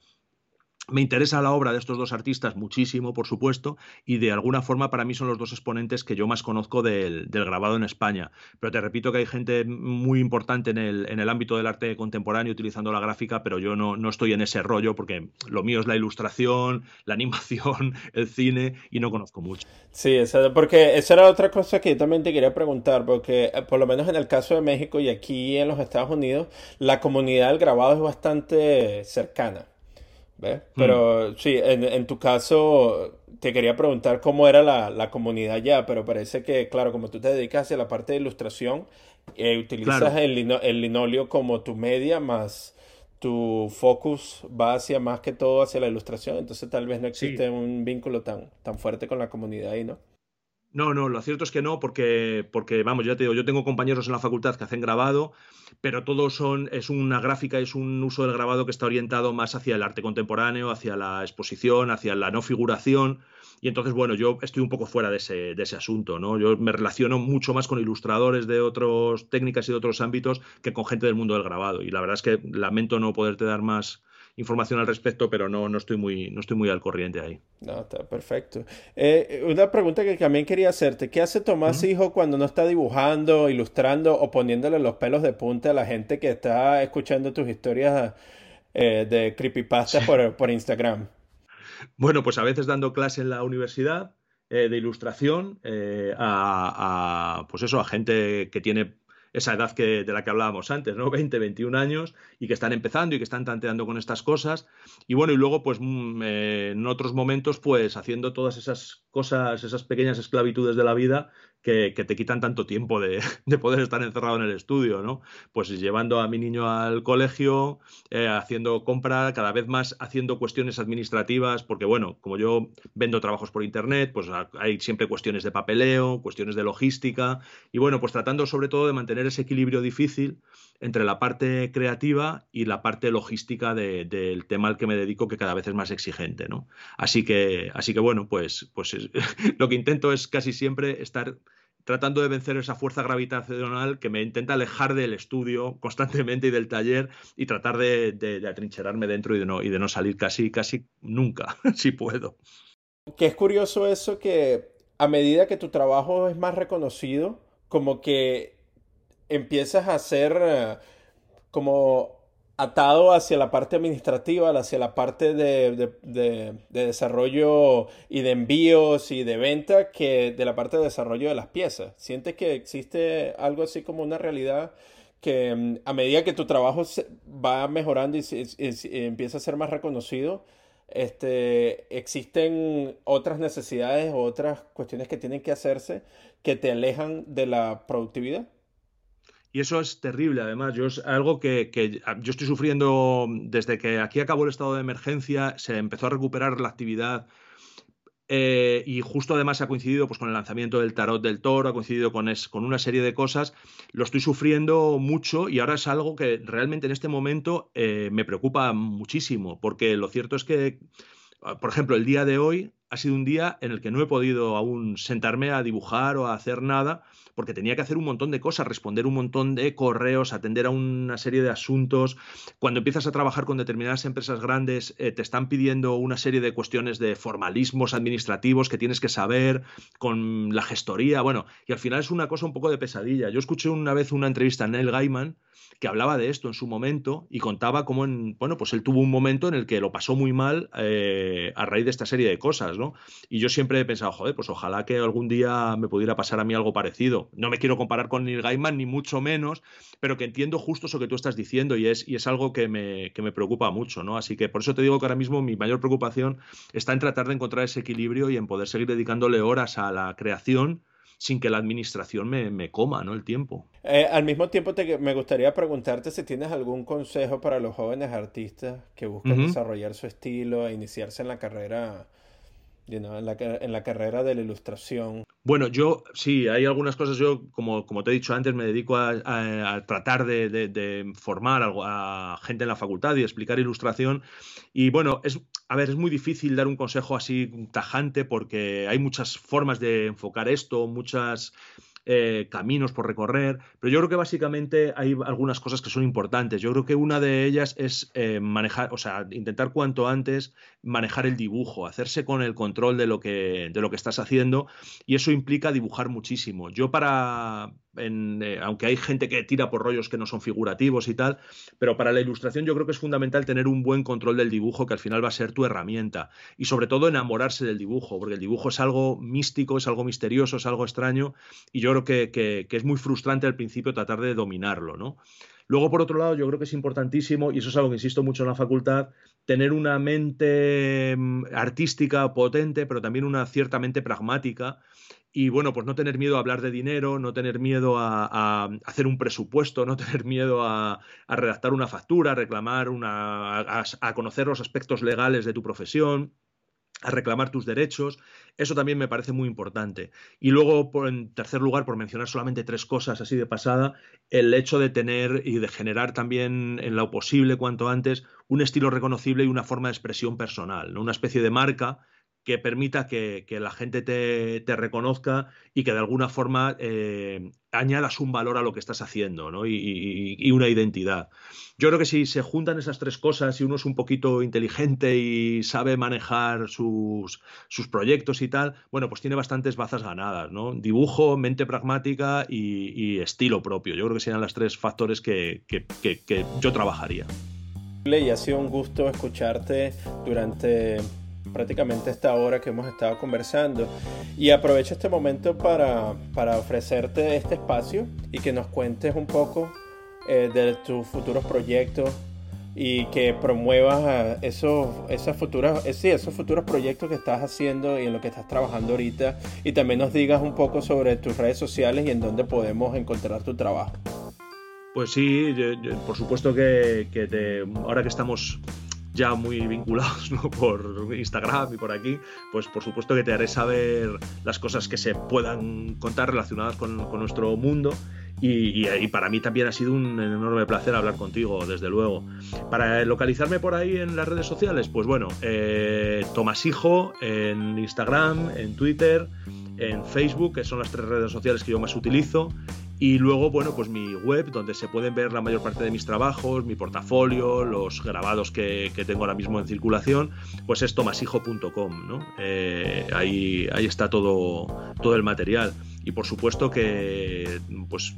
Me interesa la obra de estos dos artistas muchísimo, por supuesto, y de alguna forma para mí son los dos exponentes que yo más conozco del, grabado en España. Pero te repito que hay gente muy importante en el, en el, ámbito del arte contemporáneo utilizando la gráfica, pero yo no, estoy en ese rollo porque lo mío es la ilustración, la animación, el cine y no conozco mucho. Sí, porque esa era otra cosa que yo también te quería preguntar, porque eh, por lo menos en el caso de México y aquí en los Estados Unidos, la comunidad del grabado es bastante cercana. ¿Ves? Hmm. Pero sí, en, tu caso te quería preguntar cómo era la, comunidad ya, pero parece que, claro, como tú te dedicas a la parte de ilustración, eh, utilizas el, el linoleo como tu media, más tu focus va hacia más que todo hacia la ilustración, entonces tal vez no existe un vínculo tan, tan fuerte con la comunidad ahí, ¿no? No, no, lo cierto es que no, porque, porque, vamos, ya te digo, yo tengo compañeros en la facultad que hacen grabado, pero todos son, es una gráfica, es un uso del grabado que está orientado más hacia el arte contemporáneo, hacia la exposición, hacia la no figuración. Y entonces, bueno, yo estoy un poco fuera de ese, de ese asunto, ¿no? Yo me relaciono mucho más con ilustradores de otras técnicas y de otros ámbitos que con gente del mundo del grabado. Y la verdad es que lamento no poderte dar más, información al respecto, pero no, no, estoy, muy, no estoy muy al corriente ahí. No, está perfecto. Eh, una pregunta que también quería hacerte. ¿Qué hace Tomás Hijo cuando no está dibujando, ilustrando o poniéndole los pelos de punta a la gente que está escuchando tus historias eh, de creepypasta por, por Instagram? Bueno, pues a veces dando clase en la universidad eh, de ilustración a, a, pues eso, a gente que tiene esa edad que, de la que hablábamos antes, ¿no? 20, 21 años y que están empezando y que están tanteando con estas cosas. Y bueno, y luego, pues mm, eh, en otros momentos, pues haciendo todas esas cosas, esas pequeñas esclavitudes de la vida que, te quitan tanto tiempo de, poder estar encerrado en el estudio, ¿no? Pues llevando a mi niño al colegio, eh, haciendo compra, cada vez más haciendo cuestiones administrativas, porque bueno, como yo vendo trabajos por internet, pues hay siempre cuestiones de papeleo, cuestiones de logística, y bueno, pues tratando sobre todo de mantener ese equilibrio difícil entre la parte creativa y la parte logística del tema al que me dedico, que cada vez es más exigente, ¿no? Así que, así que bueno, pues, pues lo que intento es casi siempre estar tratando de vencer esa fuerza gravitacional que me intenta alejar del estudio constantemente y del taller y tratar de, atrincherarme dentro y de, no, y de no salir casi, casi nunca, si puedo. Que es curioso eso que a medida que tu trabajo es más reconocido, como que empiezas a ser eh, como atado hacia la parte administrativa, hacia la parte de, desarrollo y de envíos y de venta que de la parte de desarrollo de las piezas. ¿Sientes que existe algo así como una realidad que mm, a medida que tu trabajo va mejorando y, empieza a ser más reconocido, este, existen otras necesidades o otras cuestiones que tienen que hacerse que te alejan de la productividad. Y eso es terrible, además. Yo es algo que, que, yo estoy sufriendo desde que aquí acabó el estado de emergencia, se empezó a recuperar la actividad eh, y justo además ha coincidido pues, con el lanzamiento del Tarot del Toro, ha coincidido con, con una serie de cosas. Lo estoy sufriendo mucho y ahora es algo que realmente en este momento eh, me preocupa muchísimo, porque lo cierto es que, por ejemplo, el día de hoy ha sido un día en el que no he podido aún sentarme a dibujar o a hacer nada porque tenía que hacer un montón de cosas, responder un montón de correos, atender a una serie de asuntos. Cuando empiezas a trabajar con determinadas empresas grandes, eh, te están pidiendo una serie de cuestiones de formalismos administrativos que tienes que saber, con la gestoría, bueno, y al final es una cosa un poco de pesadilla. Yo escuché una vez una entrevista a Neil Gaiman que hablaba de esto en su momento y contaba cómo, en, bueno, pues él tuvo un momento en el que lo pasó muy mal eh, a raíz de esta serie de cosas, ¿no? Y yo siempre he pensado, joder, pues ojalá que algún día me pudiera pasar a mí algo parecido. No me quiero comparar con Neil Gaiman, ni mucho menos, pero que entiendo justo eso que tú estás diciendo y es, y es algo que me, que me preocupa mucho, ¿no? Así que por eso te digo que ahora mismo mi mayor preocupación está en tratar de encontrar ese equilibrio y en poder seguir dedicándole horas a la creación sin que la administración me, coma ¿no? el tiempo. Eh, al mismo tiempo te, me gustaría preguntarte si tienes algún consejo para los jóvenes artistas que buscan desarrollar su estilo e iniciarse en la carrera en, la, carrera de la ilustración. Bueno, yo sí, hay algunas cosas, yo como, como te he dicho antes, me dedico a, tratar de, formar a, gente en la facultad y explicar ilustración. Y bueno, es, a ver, es muy difícil dar un consejo así tajante porque hay muchas formas de enfocar esto, muchas eh, caminos por recorrer, pero yo creo que básicamente hay algunas cosas que son importantes. Yo creo que una de ellas es eh, manejar, o sea, intentar cuanto antes manejar el dibujo, hacerse con el control de lo que, de lo que estás haciendo y eso implica dibujar muchísimo. Yo para, eh, aunque hay gente que tira por rollos que no son figurativos y tal, pero para la ilustración yo creo que es fundamental tener un buen control del dibujo que al final va a ser tu herramienta y sobre todo enamorarse del dibujo, porque el dibujo es algo místico, es algo misterioso, es algo extraño y yo creo que, es muy frustrante al principio tratar de dominarlo, ¿no? Luego, por otro lado, yo creo que es importantísimo, y eso es algo que insisto mucho en la facultad, tener una mente mm, artística potente, pero también una ciertamente pragmática. Y bueno, pues no tener miedo a hablar de dinero, no tener miedo a, hacer un presupuesto, no tener miedo a, redactar una factura, a reclamar una, a conocer los aspectos legales de tu profesión a reclamar tus derechos. Eso también me parece muy importante. Y luego, en tercer lugar, por mencionar solamente tres cosas así de pasada, el hecho de tener y de generar también en lo posible cuanto antes un estilo reconocible y una forma de expresión personal, ¿no? una especie de marca que permita que, la gente te, reconozca y que de alguna forma eh, añadas un valor a lo que estás haciendo ¿no? y, una identidad. Yo creo que si se juntan esas tres cosas y uno es un poquito inteligente y sabe manejar sus, sus proyectos y tal, bueno, pues tiene bastantes bazas ganadas, ¿no? Dibujo, mente pragmática y, estilo propio. Yo creo que serían los tres factores que, que, que yo trabajaría. Y ha sido un gusto escucharte durante prácticamente esta hora que hemos estado conversando. Y aprovecho este momento para, para ofrecerte este espacio y que nos cuentes un poco eh, de tus futuros proyectos y que promuevas esos, esas futuras, eh, sí, esos futuros proyectos que estás haciendo y en lo que estás trabajando ahorita. Y también nos digas un poco sobre tus redes sociales y en dónde podemos encontrar tu trabajo. Pues sí, por supuesto que, que ahora que estamos ya muy vinculados por Instagram y por aquí, pues por supuesto que te haré saber las cosas que se puedan contar relacionadas con, nuestro mundo. Y, para mí también ha sido un enorme placer hablar contigo, desde luego. Para localizarme por ahí en las redes sociales, pues bueno, eh, Tomasijo en Instagram, en Twitter, en Facebook, que son las tres redes sociales que yo más utilizo. Y luego, bueno, pues mi web, donde se pueden ver la mayor parte de mis trabajos, mi portafolio, los grabados que, tengo ahora mismo en circulación, pues es tomasijo.com, ¿no? Eh, ahí, ahí está todo, todo el material. Y por supuesto que pues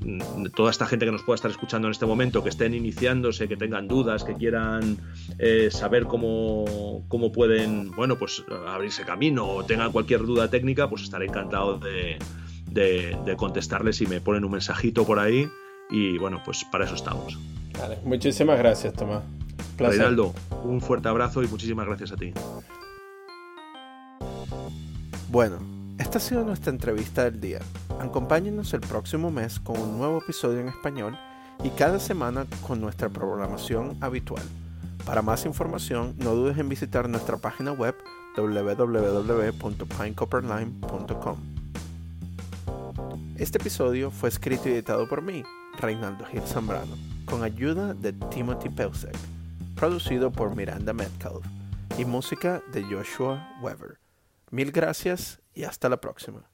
toda esta gente que nos pueda estar escuchando en este momento, que estén iniciándose, que tengan dudas, que quieran eh, saber cómo, cómo pueden, bueno, pues abrirse camino o tengan cualquier duda técnica, pues estaré encantado de de, contestarles si me ponen un mensajito por ahí. Y bueno, pues para eso estamos. muchísimas gracias, Tomás. Reinaldo, un fuerte abrazo y muchísimas gracias a ti. Bueno, esta ha sido nuestra entrevista del día. Acompáñenos el próximo mes con un nuevo episodio en español y cada semana con nuestra programación habitual. Para más información, no dudes en visitar nuestra página web www.pinecopperline.com. Este episodio fue escrito y editado por mí, Reinaldo Gil Zambrano, con ayuda de Timothy Pelzek, producido por Miranda Metcalf y música de Joshua Weber. Mil gracias y hasta la próxima.